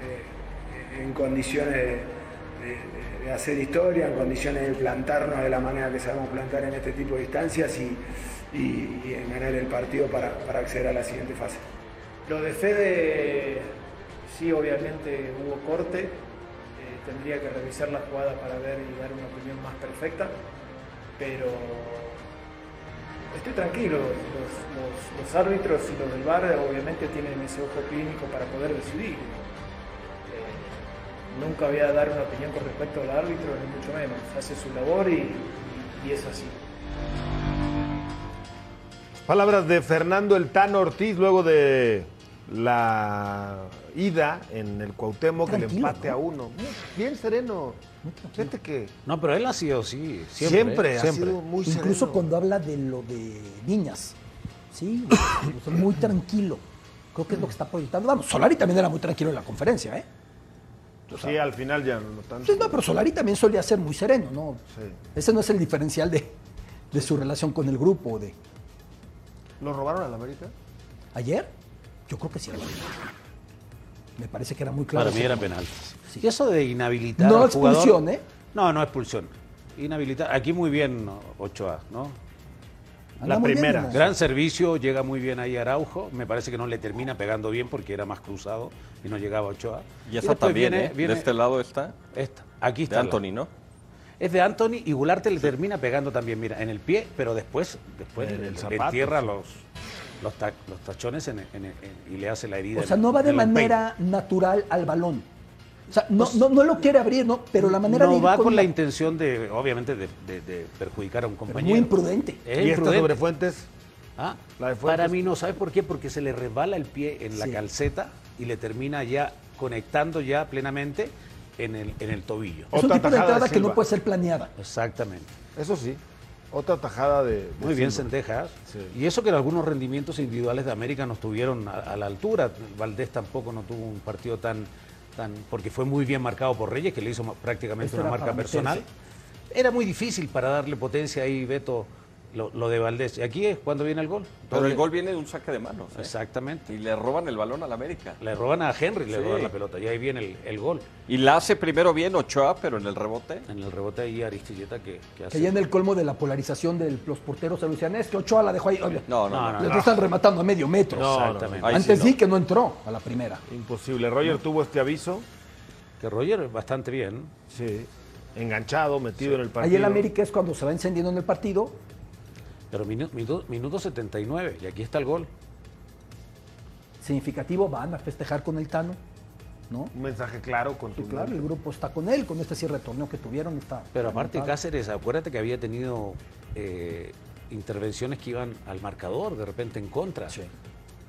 eh, en condiciones de, de- de hacer historia, en condiciones de plantarnos de la manera que sabemos plantar en este tipo de instancias y, y- y en ganar el partido para, para acceder a la siguiente fase. Lo de Fede, sí, obviamente hubo corte, tendría que revisar la jugada para ver y dar una opinión más perfecta, pero estoy tranquilo, los, los- árbitros y los del VAR obviamente tienen ese ojo clínico para poder decidir. Eh, nunca voy a dar una opinión con respecto al árbitro, ni mucho menos, hace su labor y es así. Palabras de Fernando El Tano Ortiz luego de la ida en el Cuauhtémoc, el Tranquilo, empate ¿no? a uno. Bien sereno. Fíjate que No, pero él ha sido así. Siempre, siempre, ¿eh? ha Siempre. sido muy Incluso sereno. cuando habla de lo de niñas. Sí, muy tranquilo. Creo que es lo que está proyectando. Vamos, Solari también era muy tranquilo en la conferencia, ¿eh? Sí, al final ya no tanto. Sí, no, pero Solari también solía ser muy sereno, ¿no? Sí. Ese no es el diferencial de, de su relación con el grupo. De ¿Lo robaron al América? ayer, yo creo que sí. Me parece que era muy claro. Para mí era penal. Sí. Y eso de inhabilitar No al jugador- expulsión, ¿eh? No, no expulsión. Inhabilitar. Aquí muy bien. Ochoa, ¿no? Anda La bien, primera. ¿no? Gran servicio, llega muy bien ahí Araujo. Me parece que no le termina pegando bien porque era más cruzado y no llegaba Ochoa. Y esa también, viene- ¿eh? viene De este lado está. esta. Aquí De está. la- Anthony, ¿no? Es de Anthony y Gularte le termina pegando también, mira, en el pie, pero después, después En le, el le zapato, entierra sí. los, los, ta- los tachones en- en- en- y le hace la herida. O sea, no va de manera natural al balón. O sea, no, no, no lo quiere abrir, ¿no? Pero la manera de no va con, la la- intención de, obviamente, de, de- de perjudicar a un pero compañero. muy imprudente. Es ¿Y esta imprudente. sobre Fuentes? Ah, La de Fuentes. Para mí no, ¿sabes por qué? Porque se le resbala el pie en la calceta y le termina ya conectando ya plenamente en el, en el tobillo. Es un Otra tipo de entrada que no puede ser planeada. Exactamente. Eso sí. Otra tajada de. de Muy bien, Silva. Sentejas. Sí. Y eso que en algunos rendimientos individuales de América no estuvieron a, a la altura. Valdés tampoco no tuvo un partido tan, tan. porque fue muy bien marcado por Reyes, que le hizo prácticamente Esto una marca personal. Era muy difícil para darle potencia ahí, Beto, lo, lo de Valdés. Y aquí es cuando viene el gol. Pero el gol viene de un saque de manos. ¿eh? Exactamente. Y le roban el balón al América. Le roban a Henry, le Sí. roban la pelota. Y ahí viene el, el gol. Y la hace primero bien Ochoa, pero en el rebote. En el rebote ahí Aristilleta que, que Que hace. ya en el colmo de la polarización de los porteros se decían, es que Ochoa la dejó ahí. Oye, No, no, No, no. no, están rematando a medio metro. No, no, Exactamente. Ahí Antes sí, que no entró a la primera. Imposible. Roger tuvo este aviso. Que Roger bastante bien. Sí. Enganchado, metido en el partido. Ahí el América es cuando se va encendiendo en el partido. Pero minu- minuto, minuto 79, y aquí está el gol. Significativo, van a festejar con el Tano, ¿no? Un mensaje claro, Sí, contundente. claro, el grupo está con él, con este cierre de torneo que tuvieron. Está Pero aparte. Cáceres, acuérdate que había tenido eh, intervenciones que iban al marcador, de repente en contra.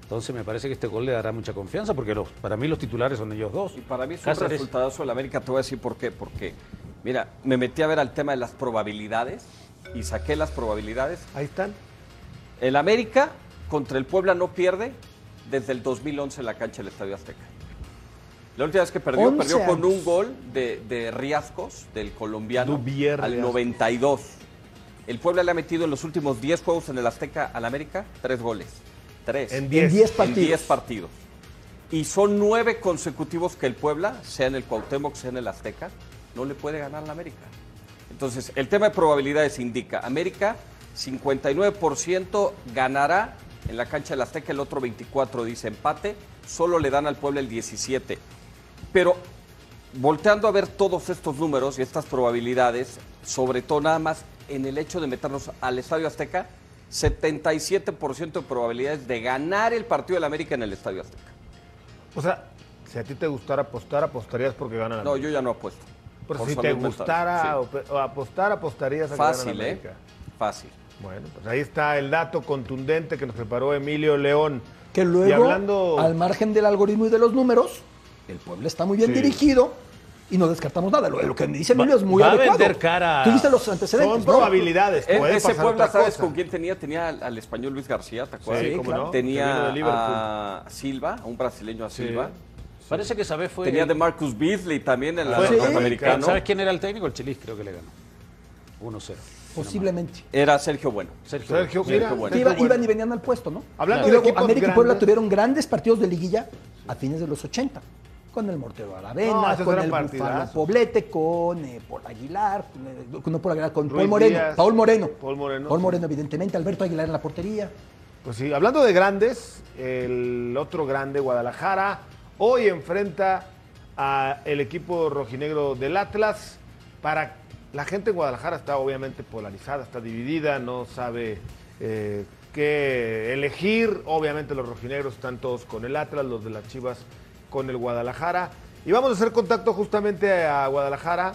Entonces me parece que este gol le dará mucha confianza, porque los, para mí los titulares son ellos dos. Y para mí es un Cáceres. resultado del América, te voy a decir por qué. Porque, mira, me metí a ver al tema de las probabilidades y saqué las probabilidades. Ahí están. El América contra el Puebla no pierde desde el 2011 en la cancha del Estadio Azteca. La última vez que perdió, 11 perdió con un gol de, de Riascos, del colombiano, Dubier al Riascos. 92. El Puebla le ha metido en los últimos 10 juegos en el Azteca al América tres goles. Tres. En En 10. 10 En partidos. 10 partidos. Y son nueve consecutivos que el Puebla, sea en el Cuauhtémoc, sea en el Azteca, no le puede ganar a la América. Entonces, el tema de probabilidades indica, América 59% ganará en la cancha del Azteca, el otro 24 dice empate, solo le dan al Puebla el 17. Pero volteando a ver todos estos números y estas probabilidades, sobre todo nada más en el hecho de meternos al Estadio Azteca, 77% de probabilidades de ganar el partido del América en el Estadio Azteca. O sea, si a ti te gustara apostar, apostarías porque gana la No, yo ya no apuesto. Pero Por si te gustara Sí. o- o apostar, apostarías a Fácil, ¿eh? América. Fácil. Bueno, pues ahí está el dato contundente que nos preparó Emilio León. Que luego, Y hablando... al margen del algoritmo y de los números, el pueblo está muy bien Sí. dirigido y no descartamos nada. Lo, lo que me dice Emilio Va- es muy va a adecuado. vender cara. Tú viste los antecedentes. Son ¿no? probabilidades, E- puede ese pasar Puebla, ¿sabes cosa. con quién tenía? Tenía al, al español Luis García, ¿te acuerdas? Sí, cómo claro. no, Tenía a Silva, a un brasileño a Silva. Parece que Sabés fue. Tenía de Marcus Beasley también en la Fue- Sí. norteamericano. ¿Sabes quién era el técnico? El Chelis creo que le ganó. 1-0. Posiblemente. Era Sergio Bueno. Sergio. Sergio, Sergio mira, Bueno. Sergio iban y venían al puesto, ¿no? Hablando y de luego equipos América y. Puebla tuvieron grandes partidos de liguilla a fines de los 80. Con el Mortero Aravena, No, con el partidazos. Poblete, con eh, Paul Aguilar, con, no Paul Aguilar, con Ruiz Paul Moreno. Díaz. Paul Moreno. Paul Moreno, Paul sí. Moreno, evidentemente. Alberto Aguilar en la portería. Pues sí, hablando de grandes, el otro grande, Guadalajara, hoy enfrenta a el equipo rojinegro del Atlas. Para la gente en Guadalajara está obviamente polarizada, está dividida, no sabe eh, qué elegir. Obviamente los rojinegros están todos con el Atlas, los de las Chivas con el Guadalajara. Y vamos a hacer contacto justamente a Guadalajara.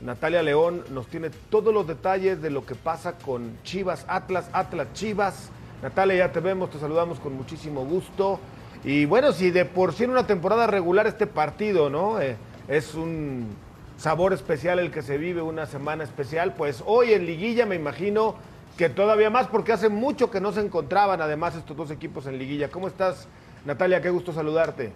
Natalia León nos tiene todos los detalles de lo que pasa con Chivas, Atlas, Atlas, Chivas. Natalia, ya te vemos, te saludamos con muchísimo gusto. Y bueno, si de por sí en una temporada regular este partido, ¿no? Eh, es un sabor especial el que se vive, una semana especial, pues hoy en liguilla me imagino que todavía más, porque hace mucho que no se encontraban además estos dos equipos en liguilla. ¿Cómo estás, Natalia? Qué gusto saludarte.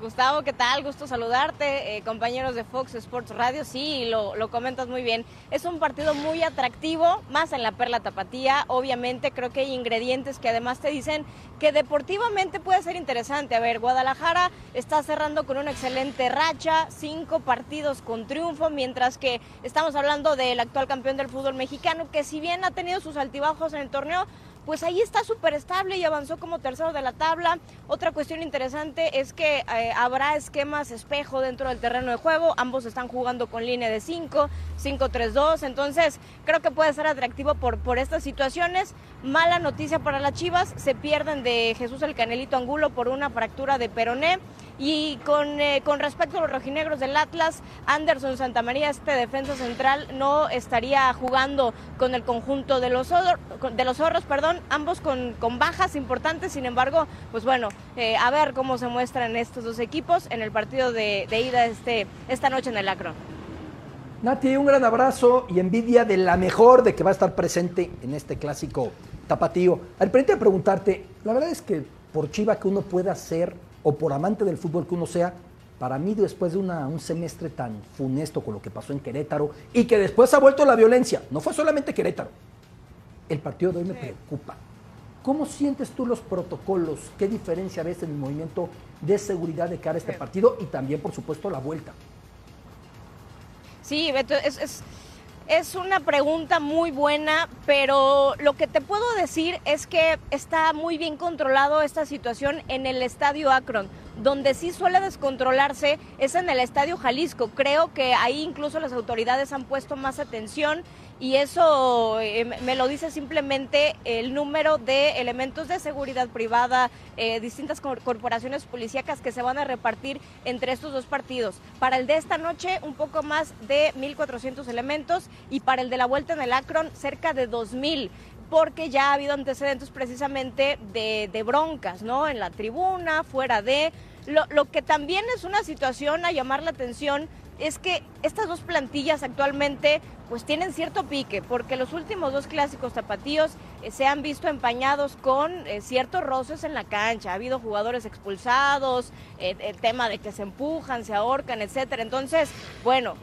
Gustavo, ¿qué tal? Gusto saludarte, eh, compañeros de Fox Sports Radio. Sí, lo, lo comentas muy bien. Es un partido muy atractivo, más en la Perla Tapatía. Obviamente, creo que hay ingredientes que además te dicen que deportivamente puede ser interesante. A ver, Guadalajara está cerrando con una excelente racha, cinco partidos con triunfo, mientras que estamos hablando del actual campeón del fútbol mexicano, que si bien ha tenido sus altibajos en el torneo, pues ahí está súper estable y avanzó como tercero de la tabla. Otra cuestión interesante es que eh, habrá esquemas espejo dentro del terreno de juego. Ambos están jugando con línea de 5, 5-3-2. Entonces, creo que puede ser atractivo por, por estas situaciones. Mala noticia para las Chivas. Se pierden de Jesús el Canelito Angulo por una fractura de peroné. Y con, eh, con respecto a los rojinegros del Atlas, Anderson Santamaría, este defensa central, no estaría jugando con el conjunto de los, de los zorros, perdón, ambos con, con bajas importantes, sin embargo, pues bueno, eh, a ver cómo se muestran estos dos equipos en el partido de, de ida este, esta noche en el Acron. Nati, un gran abrazo y envidia de la mejor de que va a estar presente en este clásico tapatío. Al de preguntarte, la verdad es que por chiva que uno pueda ser o por amante del fútbol que uno sea, para mí después de una- un semestre tan funesto con lo que pasó en Querétaro y que después ha vuelto la violencia, no fue solamente Querétaro, el partido de hoy me preocupa. ¿Cómo sientes tú los protocolos? ¿Qué diferencia ves en el movimiento de seguridad de cara a este partido y también, por supuesto, la vuelta? Sí, Beto, es, es, es una pregunta muy buena, pero lo que te puedo decir es que está muy bien controlado esta situación en el estadio Akron. donde sí suele descontrolarse es en el Estadio Jalisco. Creo que ahí incluso las autoridades han puesto más atención y eso eh, me lo dice simplemente el número de elementos de seguridad privada, eh, distintas corporaciones policíacas que se van a repartir entre estos dos partidos. Para el de esta noche, un poco más de 1.400 elementos y para el de la vuelta en el Akron, cerca de 2.000 porque ya ha habido antecedentes precisamente de, de broncas, ¿no? En la tribuna, fuera de... Lo, lo que también es una situación a llamar la atención es que estas dos plantillas actualmente pues tienen cierto pique, porque los últimos dos clásicos tapatíos eh, se han visto empañados con eh, ciertos roces en la cancha. Ha habido jugadores expulsados, eh, el tema de que se empujan, se ahorcan, etcétera. Entonces, bueno,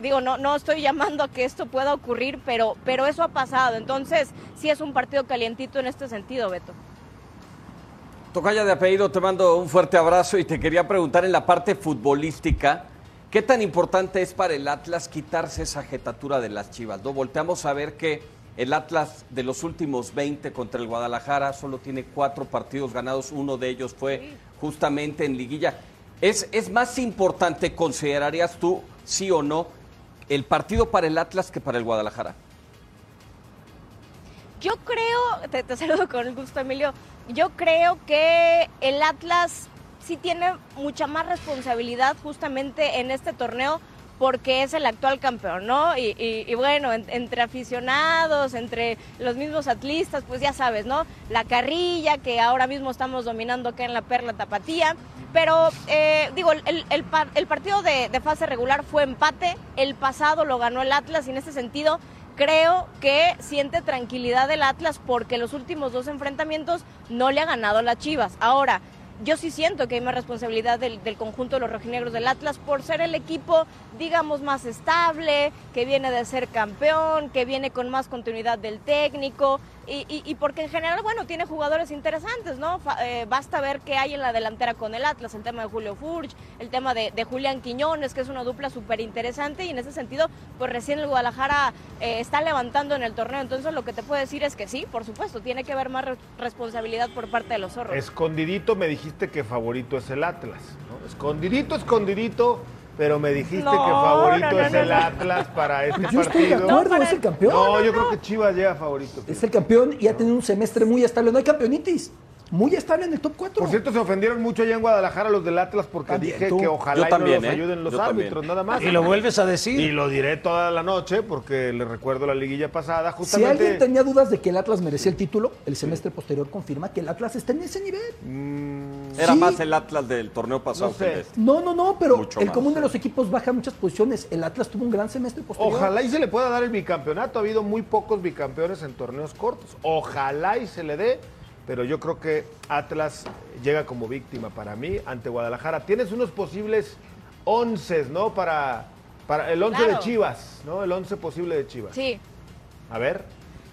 digo, no, no estoy llamando a que esto pueda ocurrir, pero, pero eso ha pasado. Entonces, sí es un partido calientito en este sentido, Beto. Tocaya de apellido, te mando un fuerte abrazo y te quería preguntar en la parte futbolística. ¿Qué tan importante es para el Atlas quitarse esa jetatura de las Chivas? ¿no? Volteamos a ver que el Atlas de los últimos 20 contra el Guadalajara solo tiene cuatro partidos ganados, uno de ellos fue justamente en liguilla. ¿Es, es más importante, considerarías tú, sí o no, el partido para el Atlas que para el Guadalajara? Yo creo, te, te saludo con el gusto Emilio, yo creo que el Atlas sí tiene mucha más responsabilidad justamente en este torneo porque es el actual campeón, ¿no? Y, bueno, entre aficionados, entre los mismos atlistas, pues ya sabes, ¿no? La carrilla que ahora mismo estamos dominando acá en la Perla Tapatía. Pero eh, digo, el, el, partido de, de, fase regular fue empate, el pasado lo ganó el Atlas y en ese sentido creo que siente tranquilidad el Atlas porque los últimos dos enfrentamientos no le ha ganado a las Chivas. Ahora, yo sí siento que hay más responsabilidad del, conjunto de los rojinegros del Atlas por ser el equipo, digamos, más estable, que viene de ser campeón, que viene con más continuidad del técnico y, porque en general, bueno, tiene jugadores interesantes, ¿no? Eh, basta ver qué hay en la delantera con el Atlas, el tema de Julio Furch, el tema de, Julián Quiñones, que es una dupla súper interesante y en ese sentido, pues recién el Guadalajara eh, está levantando en el torneo, entonces lo que te puedo decir es que sí, por supuesto, tiene que haber más responsabilidad por parte de los zorros. Escondidito me dijiste que favorito es el Atlas, ¿no? Escondidito, escondidito pero me dijiste que favorito es el Atlas para este yo partido. Estoy de acuerdo, es el campeón. No, yo creo que Chivas llega favorito. Es el campeón y ha tenido un semestre muy estable. No hay campeonitis muy estable en el top 4. Por cierto, se ofendieron mucho allá en Guadalajara los del Atlas porque dije que ojalá también, nos ¿eh? ayuden los árbitros, nada más. Y lo vuelves a decir. Y lo diré toda la noche porque le recuerdo la liguilla pasada. Justamente... Si alguien tenía dudas de que el Atlas merecía el título, el semestre posterior confirma que el Atlas está en ese nivel. Mm, Era más el Atlas del torneo pasado no que este. No, no, no, pero el común de los equipos baja muchas posiciones. El Atlas tuvo un gran semestre posterior. Ojalá y se le pueda dar el bicampeonato. Ha habido muy pocos bicampeones en torneos cortos. Ojalá y se le dé pero yo creo que Atlas llega como víctima para mí ante Guadalajara. Tienes unos posibles once, ¿no? Para, para el once de Chivas, ¿no? El once posible de Chivas. Sí. A ver.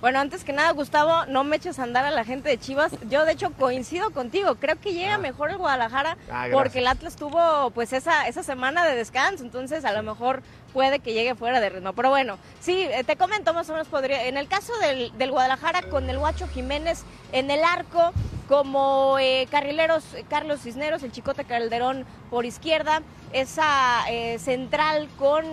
Bueno, antes que nada, Gustavo, no me eches a andar a la gente de Chivas. Yo, de hecho, coincido contigo. Creo que llega ah. mejor el Guadalajara ah, porque el Atlas tuvo, pues, esa, esa semana de descanso. Entonces, a lo mejor puede que llegue fuera de ritmo. Pero bueno, sí, eh, te comento más o menos podría. En el caso del, Guadalajara con el Guacho Jiménez en el arco, como eh, carrileros Carlos Cisneros, el Chicote Calderón por izquierda, esa eh, central con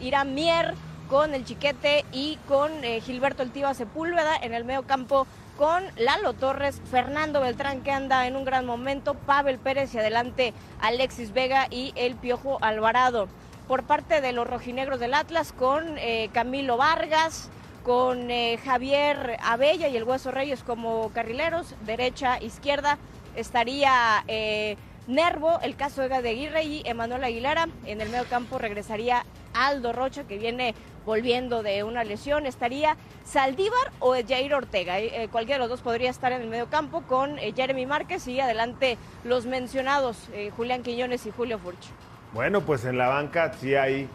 Irán Mier con el Chiquete y con eh, Gilberto Eltiva Sepúlveda en el medio campo con Lalo Torres, Fernando Beltrán que anda en un gran momento, Pavel Pérez y adelante Alexis Vega y el Piojo Alvarado. Por parte de los rojinegros del Atlas con eh, Camilo Vargas, con eh, Javier Abella y el Hueso Reyes como carrileros, derecha, izquierda, estaría Nervo, el caso de Aguirre y Emanuel Aguilera. En el medio campo regresaría Aldo Rocha, que viene volviendo de una lesión. Estaría Saldívar o Jair Ortega. Eh, eh, cualquiera de los dos podría estar en el medio campo con eh, Jeremy Márquez y adelante los mencionados Julián Quiñones y Julio Furch. Bueno, pues en la banca sí hay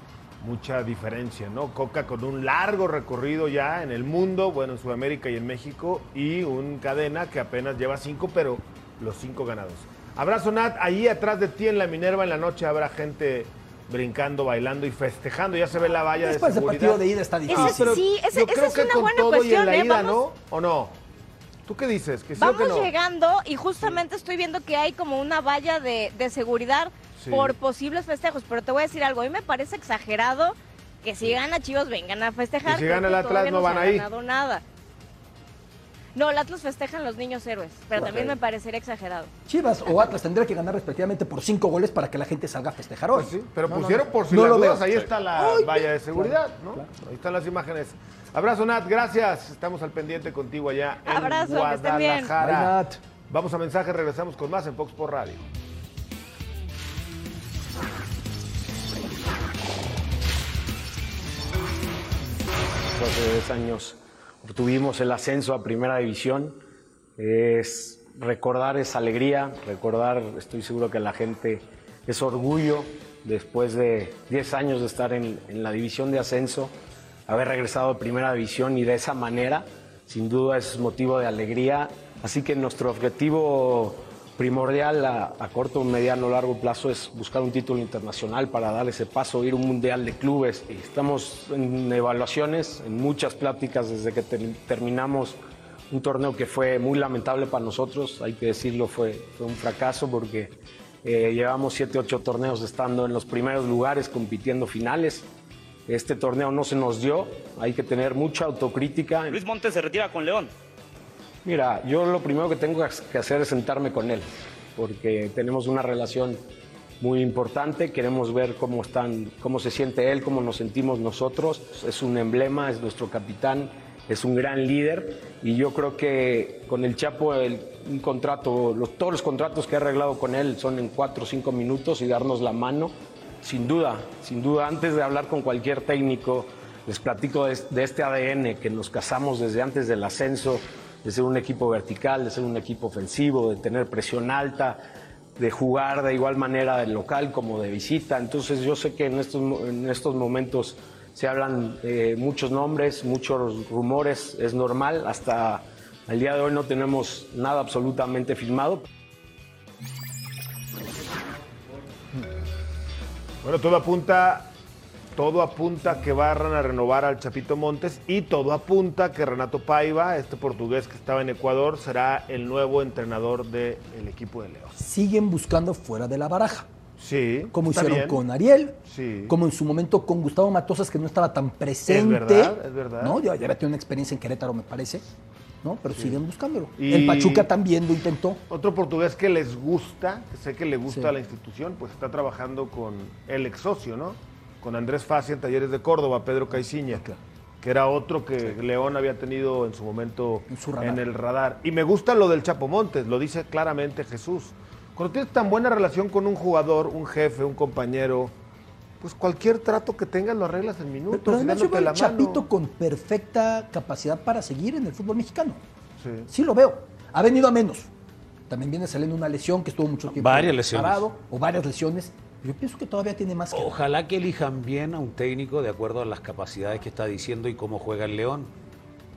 mucha diferencia, ¿no? Coca con un largo recorrido ya en el mundo, bueno, en Sudamérica y en México, y un cadena que apenas lleva cinco, pero los cinco ganados. Abrazo, Nat. Ahí atrás de ti en la Minerva en la noche habrá gente brincando, bailando y festejando. Ya se ve la valla Después de seguridad. partido de ida está difícil. sí, ese, yo creo es que una con buena todo cuestión, y en la ¿eh? ida, ¿no? ¿O no? ¿Tú qué dices? ¿Que sí o que Vamos no? llegando y justamente estoy viendo que hay como una valla de, de seguridad Sí. por posibles festejos. Pero te voy a decir algo, a mí me parece exagerado que si gana Chivas vengan a festejar. Y si gana el Atlas, no van ahí. ganado nada. No, el Atlas festejan los niños héroes, pero también me parecería exagerado. Chivas o Atlas tendría que ganar respectivamente por cinco goles para que la gente salga a festejar hoy. Pues sí, pero No, pusieron no. por si No las lo dudas, veo. ahí Sí. está la Ay, valla de seguridad, claro, ¿no? claro. Ahí están las imágenes. Abrazo, Nat, gracias. Estamos al pendiente contigo allá en Abrazo, que estén bien. Guadalajara. Bye, Nat. Vamos a mensaje, regresamos con más en Fox por Radio. Hace 10 años obtuvimos el ascenso a Primera División. Es recordar esa alegría, recordar, estoy seguro que la gente es orgullo después de 10 años de estar en, en la división de ascenso, haber regresado a Primera División y de esa manera, sin duda es motivo de alegría. Así que nuestro objetivo primordial a, a corto, mediano, largo plazo es buscar un título internacional para dar ese paso, ir a un mundial de clubes. Estamos en evaluaciones, en muchas pláticas desde que ter- terminamos un torneo que fue muy lamentable para nosotros, hay que decirlo, fue, fue un fracaso porque eh, llevamos 7, 8 torneos estando en los primeros lugares, compitiendo finales. Este torneo no se nos dio, hay que tener mucha autocrítica. Luis Montes se retira con León. Mira, yo lo primero que tengo que hacer es sentarme con él, porque tenemos una relación muy importante, queremos ver cómo, están, cómo se siente él, cómo nos sentimos nosotros. Es un emblema, es nuestro capitán, es un gran líder y yo creo que con el Chapo el- un contrato, todos los contratos que he arreglado con él son en cuatro o cinco minutos y darnos la mano. Sin duda, sin duda, antes de hablar con cualquier técnico, les platico de este ADN que nos casamos desde antes del ascenso, de ser un equipo vertical, de ser un equipo ofensivo, de tener presión alta, de jugar de igual manera del local como de visita. Entonces yo sé que en estos, en estos momentos se hablan eh, muchos nombres, muchos rumores, es normal, hasta el día de hoy no tenemos nada absolutamente firmado. Bueno, todo apunta, todo apunta que van a renovar al Chapito Montes y todo apunta que Renato Paiva, este portugués que estaba en Ecuador, será el nuevo entrenador del equipo de León. Siguen buscando fuera de la baraja. Sí. Como hicieron bien. con Ariel, Sí. como en su momento con Gustavo Matosas, que no estaba tan presente. verdad, es verdad. ¿no? Ya, ya había tenido una experiencia en Querétaro, me parece. ¿no? Pero siguen buscándolo. Y- El Pachuca también lo intentó. Otro portugués que les gusta, que sé que le gusta Sí. a la institución, pues está trabajando con el ex socio, ¿no? Con Andrés Fassi en Talleres de Córdoba, Pedro Caiciña, que era otro que León había tenido en su momento En su el radar. Y me gusta lo del Chapo Montes, lo dice claramente Jesús. Cuando tienes tan buena relación con un jugador, un jefe, un compañero, pues cualquier trato que tengas lo arreglas en minutos. Pero y además yo veo mano. Chapito con perfecta capacidad para seguir en el fútbol mexicano. Sí. Sí lo veo. Ha venido a menos. También viene saliendo una lesión que estuvo mucho tiempo Varias lesiones. parado, o varias lesiones. Yo pienso que todavía tiene más que. Ojalá que elijan bien a un técnico de acuerdo a las capacidades que está diciendo y cómo juega el León.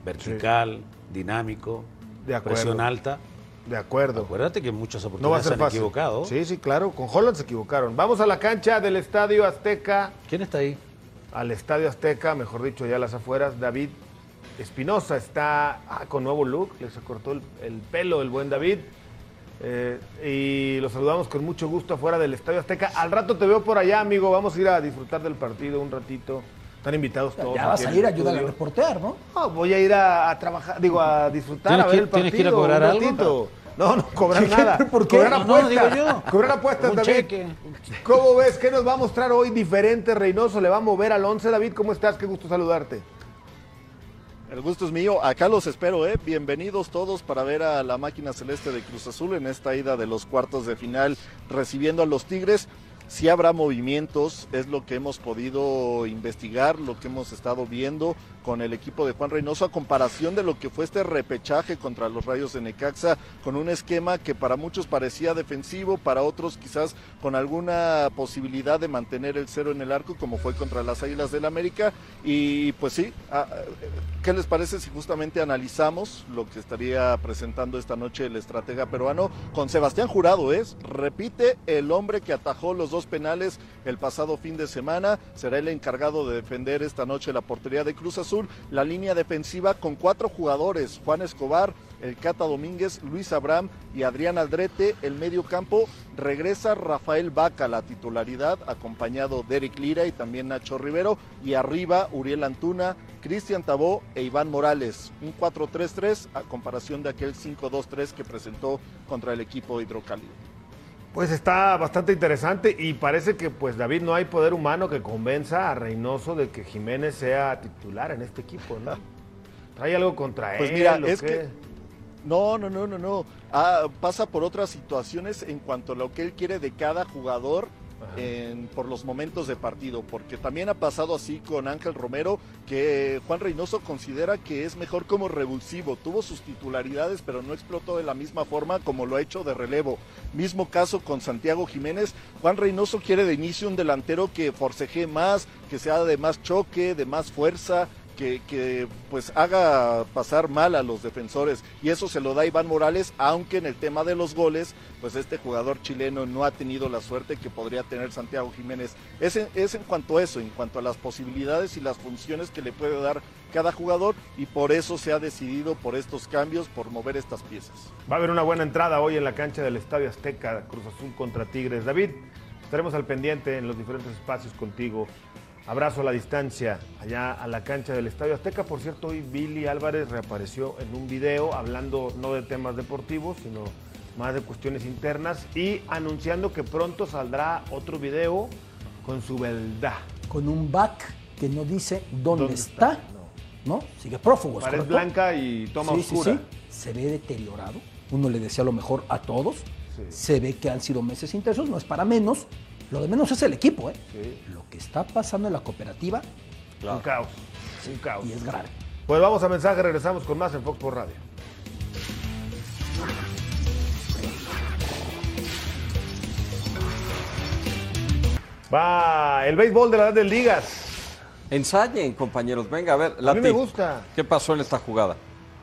Vertical, dinámico, De acuerdo. presión alta. De acuerdo. Acuérdate que muchas No oportunidades ser se han fácil. equivocado. Sí, sí, claro. Con Holland se equivocaron. Vamos a la cancha del Estadio Azteca. ¿Quién está ahí? Al Estadio Azteca, mejor dicho, ya a las afueras. David Espinosa está ah, con nuevo look. Le se cortó el, el pelo el buen David. Eh, y lo saludamos con mucho gusto afuera del Estadio Azteca. Al rato te veo por allá, amigo. Vamos a ir a disfrutar del partido un ratito. Están invitados todos. Ya vas a ir a ayudar a reportear, ¿no? No, voy a ir a, a trabajar, digo, a disfrutar, ¿Tienes a ver que- el partido. tienes que ir a cobrar un algo? ratito. No, no, cobrar nada. ¿Por qué? Cobrar No, no, apuestas. digo yo. Cobrar apuestas, David. cheque. ¿Cómo ves? ¿Qué nos va a mostrar hoy diferente Reynoso? ¿Le va a mover al 11? David, ¿cómo estás? Qué gusto saludarte. El gusto es mío. Acá los espero, ¿eh? Bienvenidos todos para ver a la máquina celeste de Cruz Azul en esta ida de los cuartos de final recibiendo a los Tigres. Si habrá movimientos, es lo que hemos podido investigar, lo que hemos estado viendo con el equipo de Juan Reynoso a comparación de lo que fue este repechaje contra los Rayos de Necaxa, con un esquema que para muchos parecía defensivo, para otros quizás con alguna posibilidad de mantener el cero en el arco, como fue contra las Águilas del América. Y pues sí, ah, ¿qué les parece si justamente analizamos lo que estaría presentando esta noche el estratega peruano con Sebastián Jurado? Es, repite, el hombre que atajó los dos penales el pasado fin de semana, será el encargado de defender esta noche la portería de Cruz Azul, la línea defensiva con cuatro jugadores, Juan Escobar, el Cata Domínguez, Luis Abraham y Adrián Aldrete. El medio campo regresa Rafael Vaca la titularidad, acompañado de Eric Lira y también Nacho Rivero. Y arriba Uriel Antuna, Cristian Tabó e Iván Morales. Un 4-3-3 a comparación de aquel 5-2-3 que presentó contra el equipo hidrocálido. Pues está bastante interesante y parece que pues David no hay poder humano que convenza a Reynoso de que Jiménez sea titular en este equipo, ¿no? ¿Trae algo contra Pues él? mira, o es qué? que no, no, no, no, no. Ah, pasa por otras situaciones en cuanto a lo que él quiere de cada jugador por los momentos de partido, porque también ha pasado así con Ángel Romero, que Juan Reynoso considera que es mejor como revulsivo, tuvo sus titularidades, pero no explotó de la misma forma como lo ha hecho de relevo. Mismo caso con Santiago Jiménez, Juan Reynoso quiere de inicio un delantero que forceje más, que sea de más choque, de más fuerza, que, pues haga pasar mal a los defensores y eso se lo da Iván Morales, aunque en el tema de los goles, pues este jugador chileno no ha tenido la suerte que podría tener Santiago Jiménez. Es en, es en cuanto a eso, en cuanto a las posibilidades y las funciones que le puede dar cada jugador y por eso se ha decidido por estos cambios, por mover estas piezas. Va a haber una buena entrada hoy en la cancha del Estadio Azteca, Cruz Azul contra Tigres. David, estaremos al pendiente en los diferentes espacios contigo. Abrazo a la distancia allá a la cancha del Estadio Azteca. Por cierto, hoy Billy Álvarez reapareció en un video hablando no de temas deportivos, sino más de cuestiones internas y anunciando que pronto saldrá otro video con su beldad. Con un back que no dice dónde, ¿Dónde está, ¿no? Sigue prófugos. Pared ¿correcto? blanca y toma Sí, sí, oscura. sí. Se ve deteriorado. Uno le decía lo mejor a todos. Se ve que han sido meses intensos, no es para menos. Lo de menos es el equipo, ¿eh? Lo que está pasando en la cooperativa Un caos. Un caos. y es grave. Pues vamos a mensaje, regresamos con más en Fox por Radio. Va el béisbol de las grandes ligas. Ensayen, compañeros. Venga, a ver. A mí me gusta. ¿Qué pasó en esta jugada?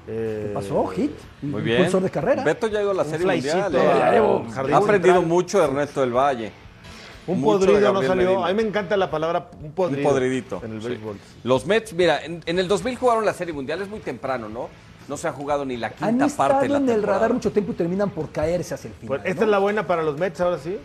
¿Qué pasó? Hit. Muy bien. Impulsor de carrera. Beto ya ha ido a la Un Serie Mundial. ¿eh? Ha aprendido mucho de Ernesto del Valle. Un Mucho podrido no salió. Medina. A mí me encanta la palabra un podrido. Un podridito. En el sí. béisbol. Los Mets, mira, en, en el 2000 jugaron la Serie Mundial, es muy temprano, ¿no? No se ha jugado ni la Han quinta estado parte de la en el radar mucho tiempo y terminan por caerse hacia el final. Pues esta ¿no? es la buena para los Mets ahora sí.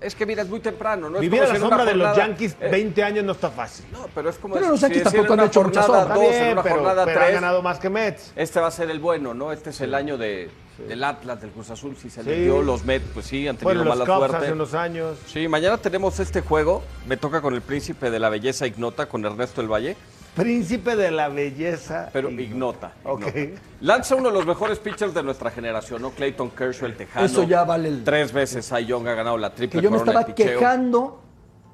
Es que mira, es muy temprano, ¿no? Vivir a la sombra de los Yankees eh, 20 años no está fácil. No, pero es como Pero los Yankees tampoco han una hecho sombra. dos, en bien, una pero, jornada pero han tres, ganado más que Mets. Este va a ser el bueno, ¿no? Este es el año de, del Atlas, del Cruz Azul, si se le Sí. dio. Los Mets, pues sí, han tenido Bueno, los mala Cubs suerte. hace unos años. Sí, mañana tenemos este juego. Me toca con el príncipe de la belleza ignota, con Ernesto del Valle. Príncipe de la belleza. Pero ignota. Ok. ignota. Lanza uno de los mejores pitchers de nuestra generación, ¿no? Clayton Kershaw, el tejano. Eso ya vale el- Tres veces Cy Young ha ganado la triple Que yo me corona estaba de picheo. quejando,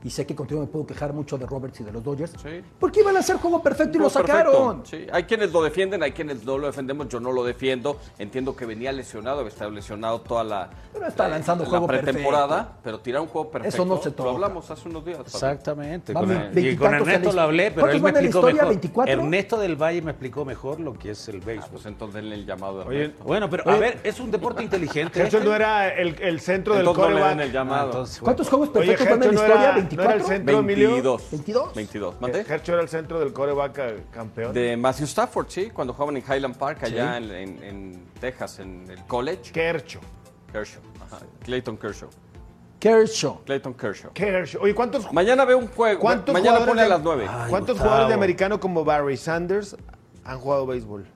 y sé que contigo me puedo quejar mucho de Roberts y de los Dodgers, Sí. porque iban a hacer juego perfecto y lo sacaron. Sí, hay quienes lo defienden, hay quienes no lo defendemos. Yo no lo defiendo. Entiendo que venía lesionado, había estado lesionado toda la, Pero está lanzando la juego pretemporada, perfecto. pero tirar un juego perfecto. Eso no se Lo toca. hablamos hace unos días. Exactamente. Vamos, Con el- y con Ernesto lo hablé, pero ¿Cuántos él me explicó historia? mejor. ¿24? Ernesto del Valle me explicó mejor lo que es el béisbol. Pues entonces denle el llamado de Oye, bueno, pero a ver, es un deporte inteligente. Herschel no era el, el centro del no coreback. el llamado. Ah, entonces, bueno. ¿Cuántos juegos Oye, perfectos van en la historia? Era, ¿no era el ¿24? centro, Emilio? 22. 22. 22. ¿Mandé? Herschel era el centro del coreback campeón. De Matthew Stafford, sí, cuando jugaban en Highland Park, allá en, en- en Texas, en el college. Kercho. Kershaw. Ajá. Clayton Kershaw. Kershaw. Clayton Kershaw. Kercho. Oye, ¿cuántos, Mañana veo un juego. ¿Cuántos Mañana jugadores pone a de- las 9. ¿cuántos Gustavo. jugadores de americano como Barry Sanders han jugado béisbol?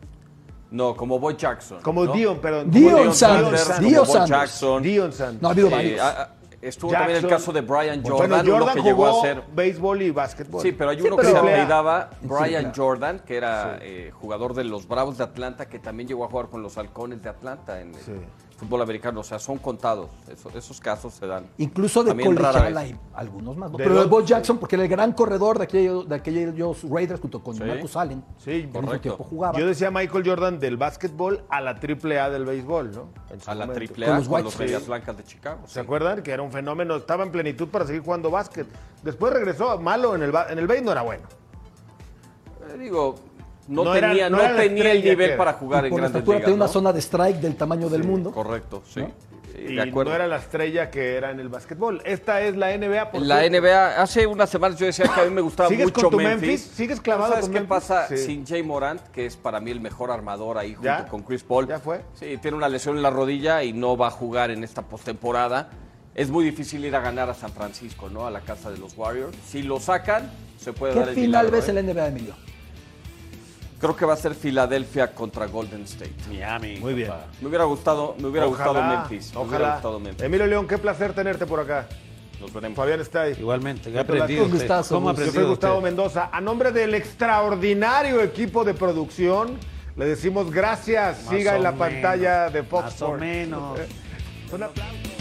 No, como Boy Jackson. Como ¿no? Dion, perdón. Dion Dion Sanders, Sanders, Dion como Bo Sanders. Jackson. Dion Sanders. No, ha habido Eh, varios. ah, estuvo también el caso de Brian Bueno, Jordan, uno Jordan que llegó a ser. béisbol y básquetbol. Sí, pero hay Sí, uno pero- que se apellidaba Sí, Brian claro. Jordan, que era eh, jugador de los Bravos de Atlanta, que también llegó a jugar con los Halcones de Atlanta en el Sí. Fútbol americano. O sea, son contados. Eso- esos casos se dan. Incluso de colegial hay algunos más. ¿no? De Pero el Bo Jackson, porque era el gran corredor de aquellos, de aquellos Raiders junto con Sí. Marcus Allen. Sí, correcto. tiempo jugaba. Yo decía Michael Jordan del básquetbol a la triple A del béisbol, ¿no? En su A la triple Con A los con los. Medias Blancas de Chicago. ¿Se sí. acuerdan? Que era un fenómeno, estaba en plenitud para seguir jugando básquet. Después regresó malo en el ba- en el béis no era bueno. Eh, digo, no, No era- tenía, no no era la tenía el nivel para jugar Y en por la grandes estatura ligas. tenía una zona de strike del tamaño del mundo. Correcto, sí. y de acuerdo. no era la estrella que era en el básquetbol. Esta es la NBA. Por La cierto. NBA, hace unas semanas yo decía que a mí me gustaba ¿Sigues mucho con tu Memphis. Memphis? ¿Sigues clavado ¿Sabes con qué Memphis? pasa Sí. sin Jay Morant, que es para mí el mejor armador ahí junto ¿Ya? con Chris Paul? ¿Ya fue? Sí, tiene una lesión en la rodilla y no va a jugar en esta postemporada. Es muy difícil ir a ganar a San Francisco, ¿no? A la casa de los Warriors. Si lo sacan, se puede ¿Qué dar el final milagro, ves ¿eh? en la NBA, Emilio? Creo que va a ser Filadelfia contra Golden State. Miami. Muy bien. Me hubiera gustado, me hubiera Ojalá, gustado Memphis. Me hubiera Ojalá. gustado Memphis. Emilio León, qué placer tenerte por acá. Nos veremos. Fabián está ahí. Igualmente, ¿qué ha Yo te la- aprendido Un gustazo, ¿Cómo ha Gus. Yo soy aprendido Gustavo usted? Mendoza. A nombre del extraordinario equipo de producción, le decimos gracias. Más Siga en la menos, pantalla de Fox Más o menos. [laughs] Un aplauso.